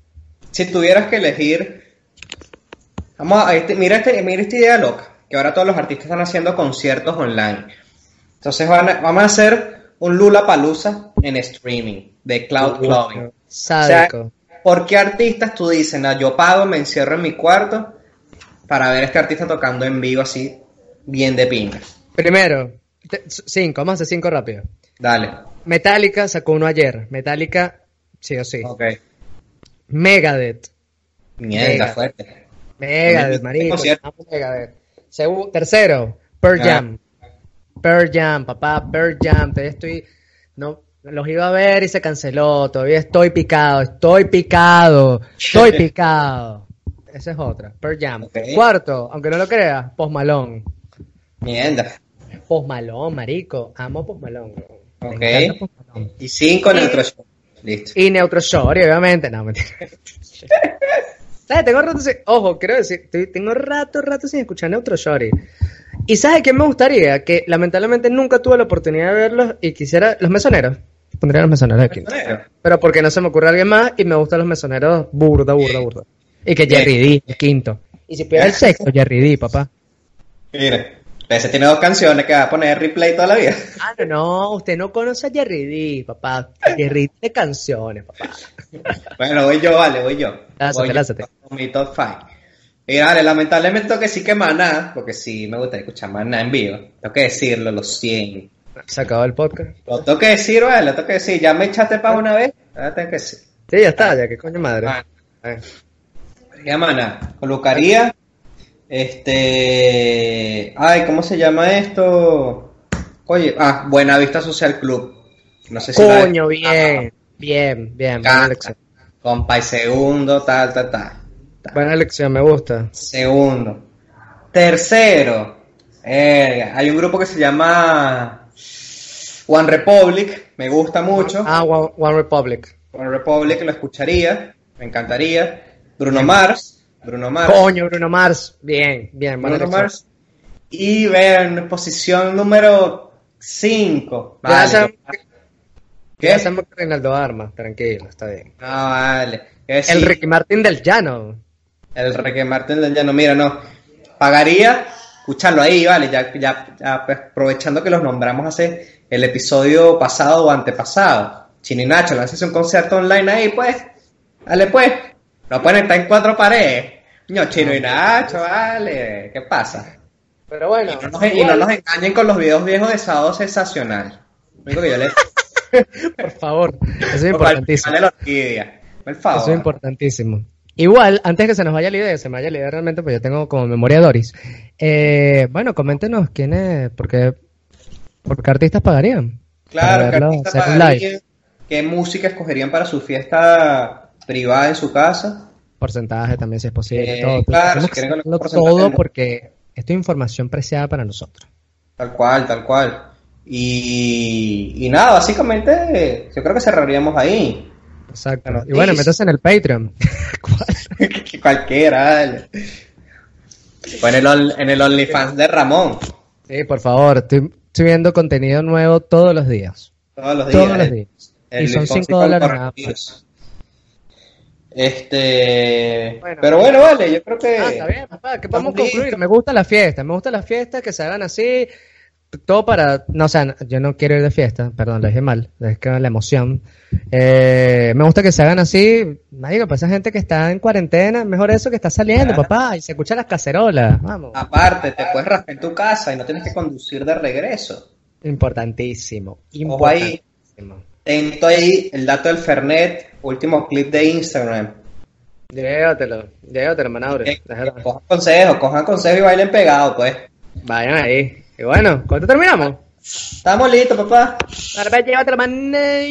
Speaker 2: Si tuvieras que elegir, vamos a, este- mira, este, mira esta idea loca, que ahora todos los artistas están haciendo conciertos online. Entonces van a- vamos a hacer un Lula Palusa en streaming de cloud clubbing.
Speaker 1: Sádico.
Speaker 2: ¿Por qué artistas tú dices, no, yo pago, me encierro en mi cuarto para ver a este artista tocando en vivo así, bien de pingas?
Speaker 1: Primero, te- cinco, vamos a hacer cinco rápido.
Speaker 2: Dale.
Speaker 1: Metallica sacó uno ayer. Metallica, sí o sí.
Speaker 2: Ok.
Speaker 1: Megadeth.
Speaker 2: Mierda, fuerte.
Speaker 1: Megadeth, marico. Megadeth. Segu- tercero, Pearl
Speaker 2: Ah.
Speaker 1: Jam. Pearl Jam, papá, Pearl Jam. Todavía estoy. No, los iba a ver y se canceló. Todavía estoy picado, estoy picado, estoy picado. Esa es otra, Pearl Jam. Cuarto, aunque no lo creas, Post Malone.
Speaker 2: Mierda.
Speaker 1: Post Malone, marico. Amo Post Malone. Me
Speaker 2: Ok.
Speaker 1: encanta Post Malone.
Speaker 2: Y cinco neutro. Listo.
Speaker 1: Y Neutro Shorty, obviamente. No, mentira. ¿Sabes? Tengo rato sin... Ojo, quiero decir, tengo rato, rato sin escuchar Neutro Shorty. ¿Y sabes qué me gustaría? Que lamentablemente nunca tuve la oportunidad de verlos y quisiera... Los mesoneros. Pondría los mesoneros aquí. Pero porque no se me ocurre alguien más y me gustan los mesoneros burda, burda, burda. Y que Jerry D, el quinto. Y si pierde el sexto, Jerry D, papá.
Speaker 2: Mira, ese tiene dos canciones que va a poner replay toda la vida.
Speaker 1: Ah, no, no, usted no conoce a Jerry D, papá. Jerry D tiene canciones, papá.
Speaker 2: Bueno, voy yo, vale, voy yo.
Speaker 1: Lánzate,
Speaker 2: Voy yo
Speaker 1: lánzate.
Speaker 2: con mi top 5. Y vale, lamentablemente tengo que sí que Maná, porque sí me gusta escuchar Maná en vivo. Tengo que decirlo, lo siento.
Speaker 1: Se acabó el podcast.
Speaker 2: Lo tengo que decir, vale, lo tengo que decir. Ya me echaste para una vez, ahora tengo que decir.
Speaker 1: Sí, ya está, ya, que coño madre.
Speaker 2: Ah. ¿Qué Maná? Colocaría, este... Ay, ¿cómo se llama esto? Oye, ah, Buenavista Social Club. No sé si la-
Speaker 1: Coño, bien, bien, bien, buena
Speaker 2: Canta.
Speaker 1: elección.
Speaker 2: Compa y segundo, tal, tal, tal.
Speaker 1: Buena elección, me gusta.
Speaker 2: Segundo. Tercero, eh, hay un grupo que se llama One Republic, me gusta mucho.
Speaker 1: Ah, One, One Republic.
Speaker 2: One Republic lo escucharía, me encantaría. Bruno Mars, Bruno Mars.
Speaker 1: Coño, Bruno Mars. Bien, bien.
Speaker 2: Bruno
Speaker 1: elección.
Speaker 2: Mars. Y ver en posición número 5.
Speaker 1: Ya
Speaker 2: Vale. ¿Qué?
Speaker 1: Que Reinaldo Arma. Tranquilo, está bien.
Speaker 2: No, vale. Eh, sí,
Speaker 1: El Ricky Martin del Llano.
Speaker 2: El Ricky Martin del Llano, mira, no. Pagaría escucharlo ahí, vale. Ya, ya, ya, pues, aprovechando que los nombramos hace el episodio pasado o antepasado. Chino y Nacho, lanzas un concierto online ahí, pues. Dale, pues. No pueden estar en cuatro paredes. No, Chino y Nacho, vale. ¿Qué pasa?
Speaker 1: Pero bueno.
Speaker 2: Y no, nos, y no nos engañen con los videos viejos de Sábado Sensacional. Lo que yo les
Speaker 1: Por favor. Eso es importantísimo.
Speaker 2: la orquídea. Por favor.
Speaker 1: Eso es importantísimo. Igual, antes que se nos vaya la idea, se me vaya la idea realmente, pues yo tengo como memoria Doris. Eh, bueno, coméntenos quién es, porque, ¿por qué artistas pagarían?
Speaker 2: Claro,
Speaker 1: Para
Speaker 2: ¿qué
Speaker 1: verlo,
Speaker 2: artista
Speaker 1: hacer un
Speaker 2: pagarían? ¿Qué música escogerían para su fiesta privada en su casa?
Speaker 1: Porcentaje también, si es posible.
Speaker 2: Eh,
Speaker 1: todo.
Speaker 2: claro, si
Speaker 1: que
Speaker 2: quieren
Speaker 1: todo porque esto es información preciada para nosotros.
Speaker 2: Tal cual, tal cual. Y, y nada, básicamente yo creo que cerraríamos ahí.
Speaker 1: Exacto. Y bueno, métase en el Patreon.
Speaker 2: Cualquiera, dale. O en el, on- en el OnlyFans de Ramón.
Speaker 1: Sí, por favor, estoy subiendo contenido nuevo todos los días.
Speaker 2: Todos los días.
Speaker 1: Todos los días.
Speaker 2: El
Speaker 1: Y son
Speaker 2: Luis Fonsi
Speaker 1: 5
Speaker 2: con
Speaker 1: dólares nada más.
Speaker 2: Este.
Speaker 1: Bueno.
Speaker 2: pero bueno, vale, yo creo que.
Speaker 1: Ah, está bien, papá, que podemos concluir. Me gusta la fiesta, me gusta la fiesta, que se hagan así, todo para, no, o sea, yo no quiero ir de fiesta, perdón, lo dije mal, es que la emoción. Eh, me gusta que se hagan así, digo, para esa gente que está en cuarentena, mejor eso que está saliendo,
Speaker 2: Claro.
Speaker 1: papá, y se escuchan las cacerolas, vamos.
Speaker 2: Aparte, te puedes raspar en tu casa y no tienes que conducir de regreso.
Speaker 1: Importantísimo, importantísimo.
Speaker 2: Tento ahí el dato del Fernet, último clip de Instagram.
Speaker 1: Llévatelo, llévatelo, Manaure.
Speaker 2: Cojan consejos, cojan consejos y bailen pegado, pues.
Speaker 1: Vayan ahí. Y bueno, ¿cuánto terminamos?
Speaker 2: Estamos listos, papá.
Speaker 1: Ahora ve, llévatelo, Manaure.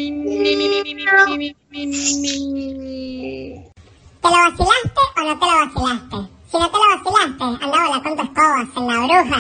Speaker 3: ¿Te lo vacilaste o no te lo vacilaste? Si no te lo vacilaste, anda a volar con tu escoba, en la bruja.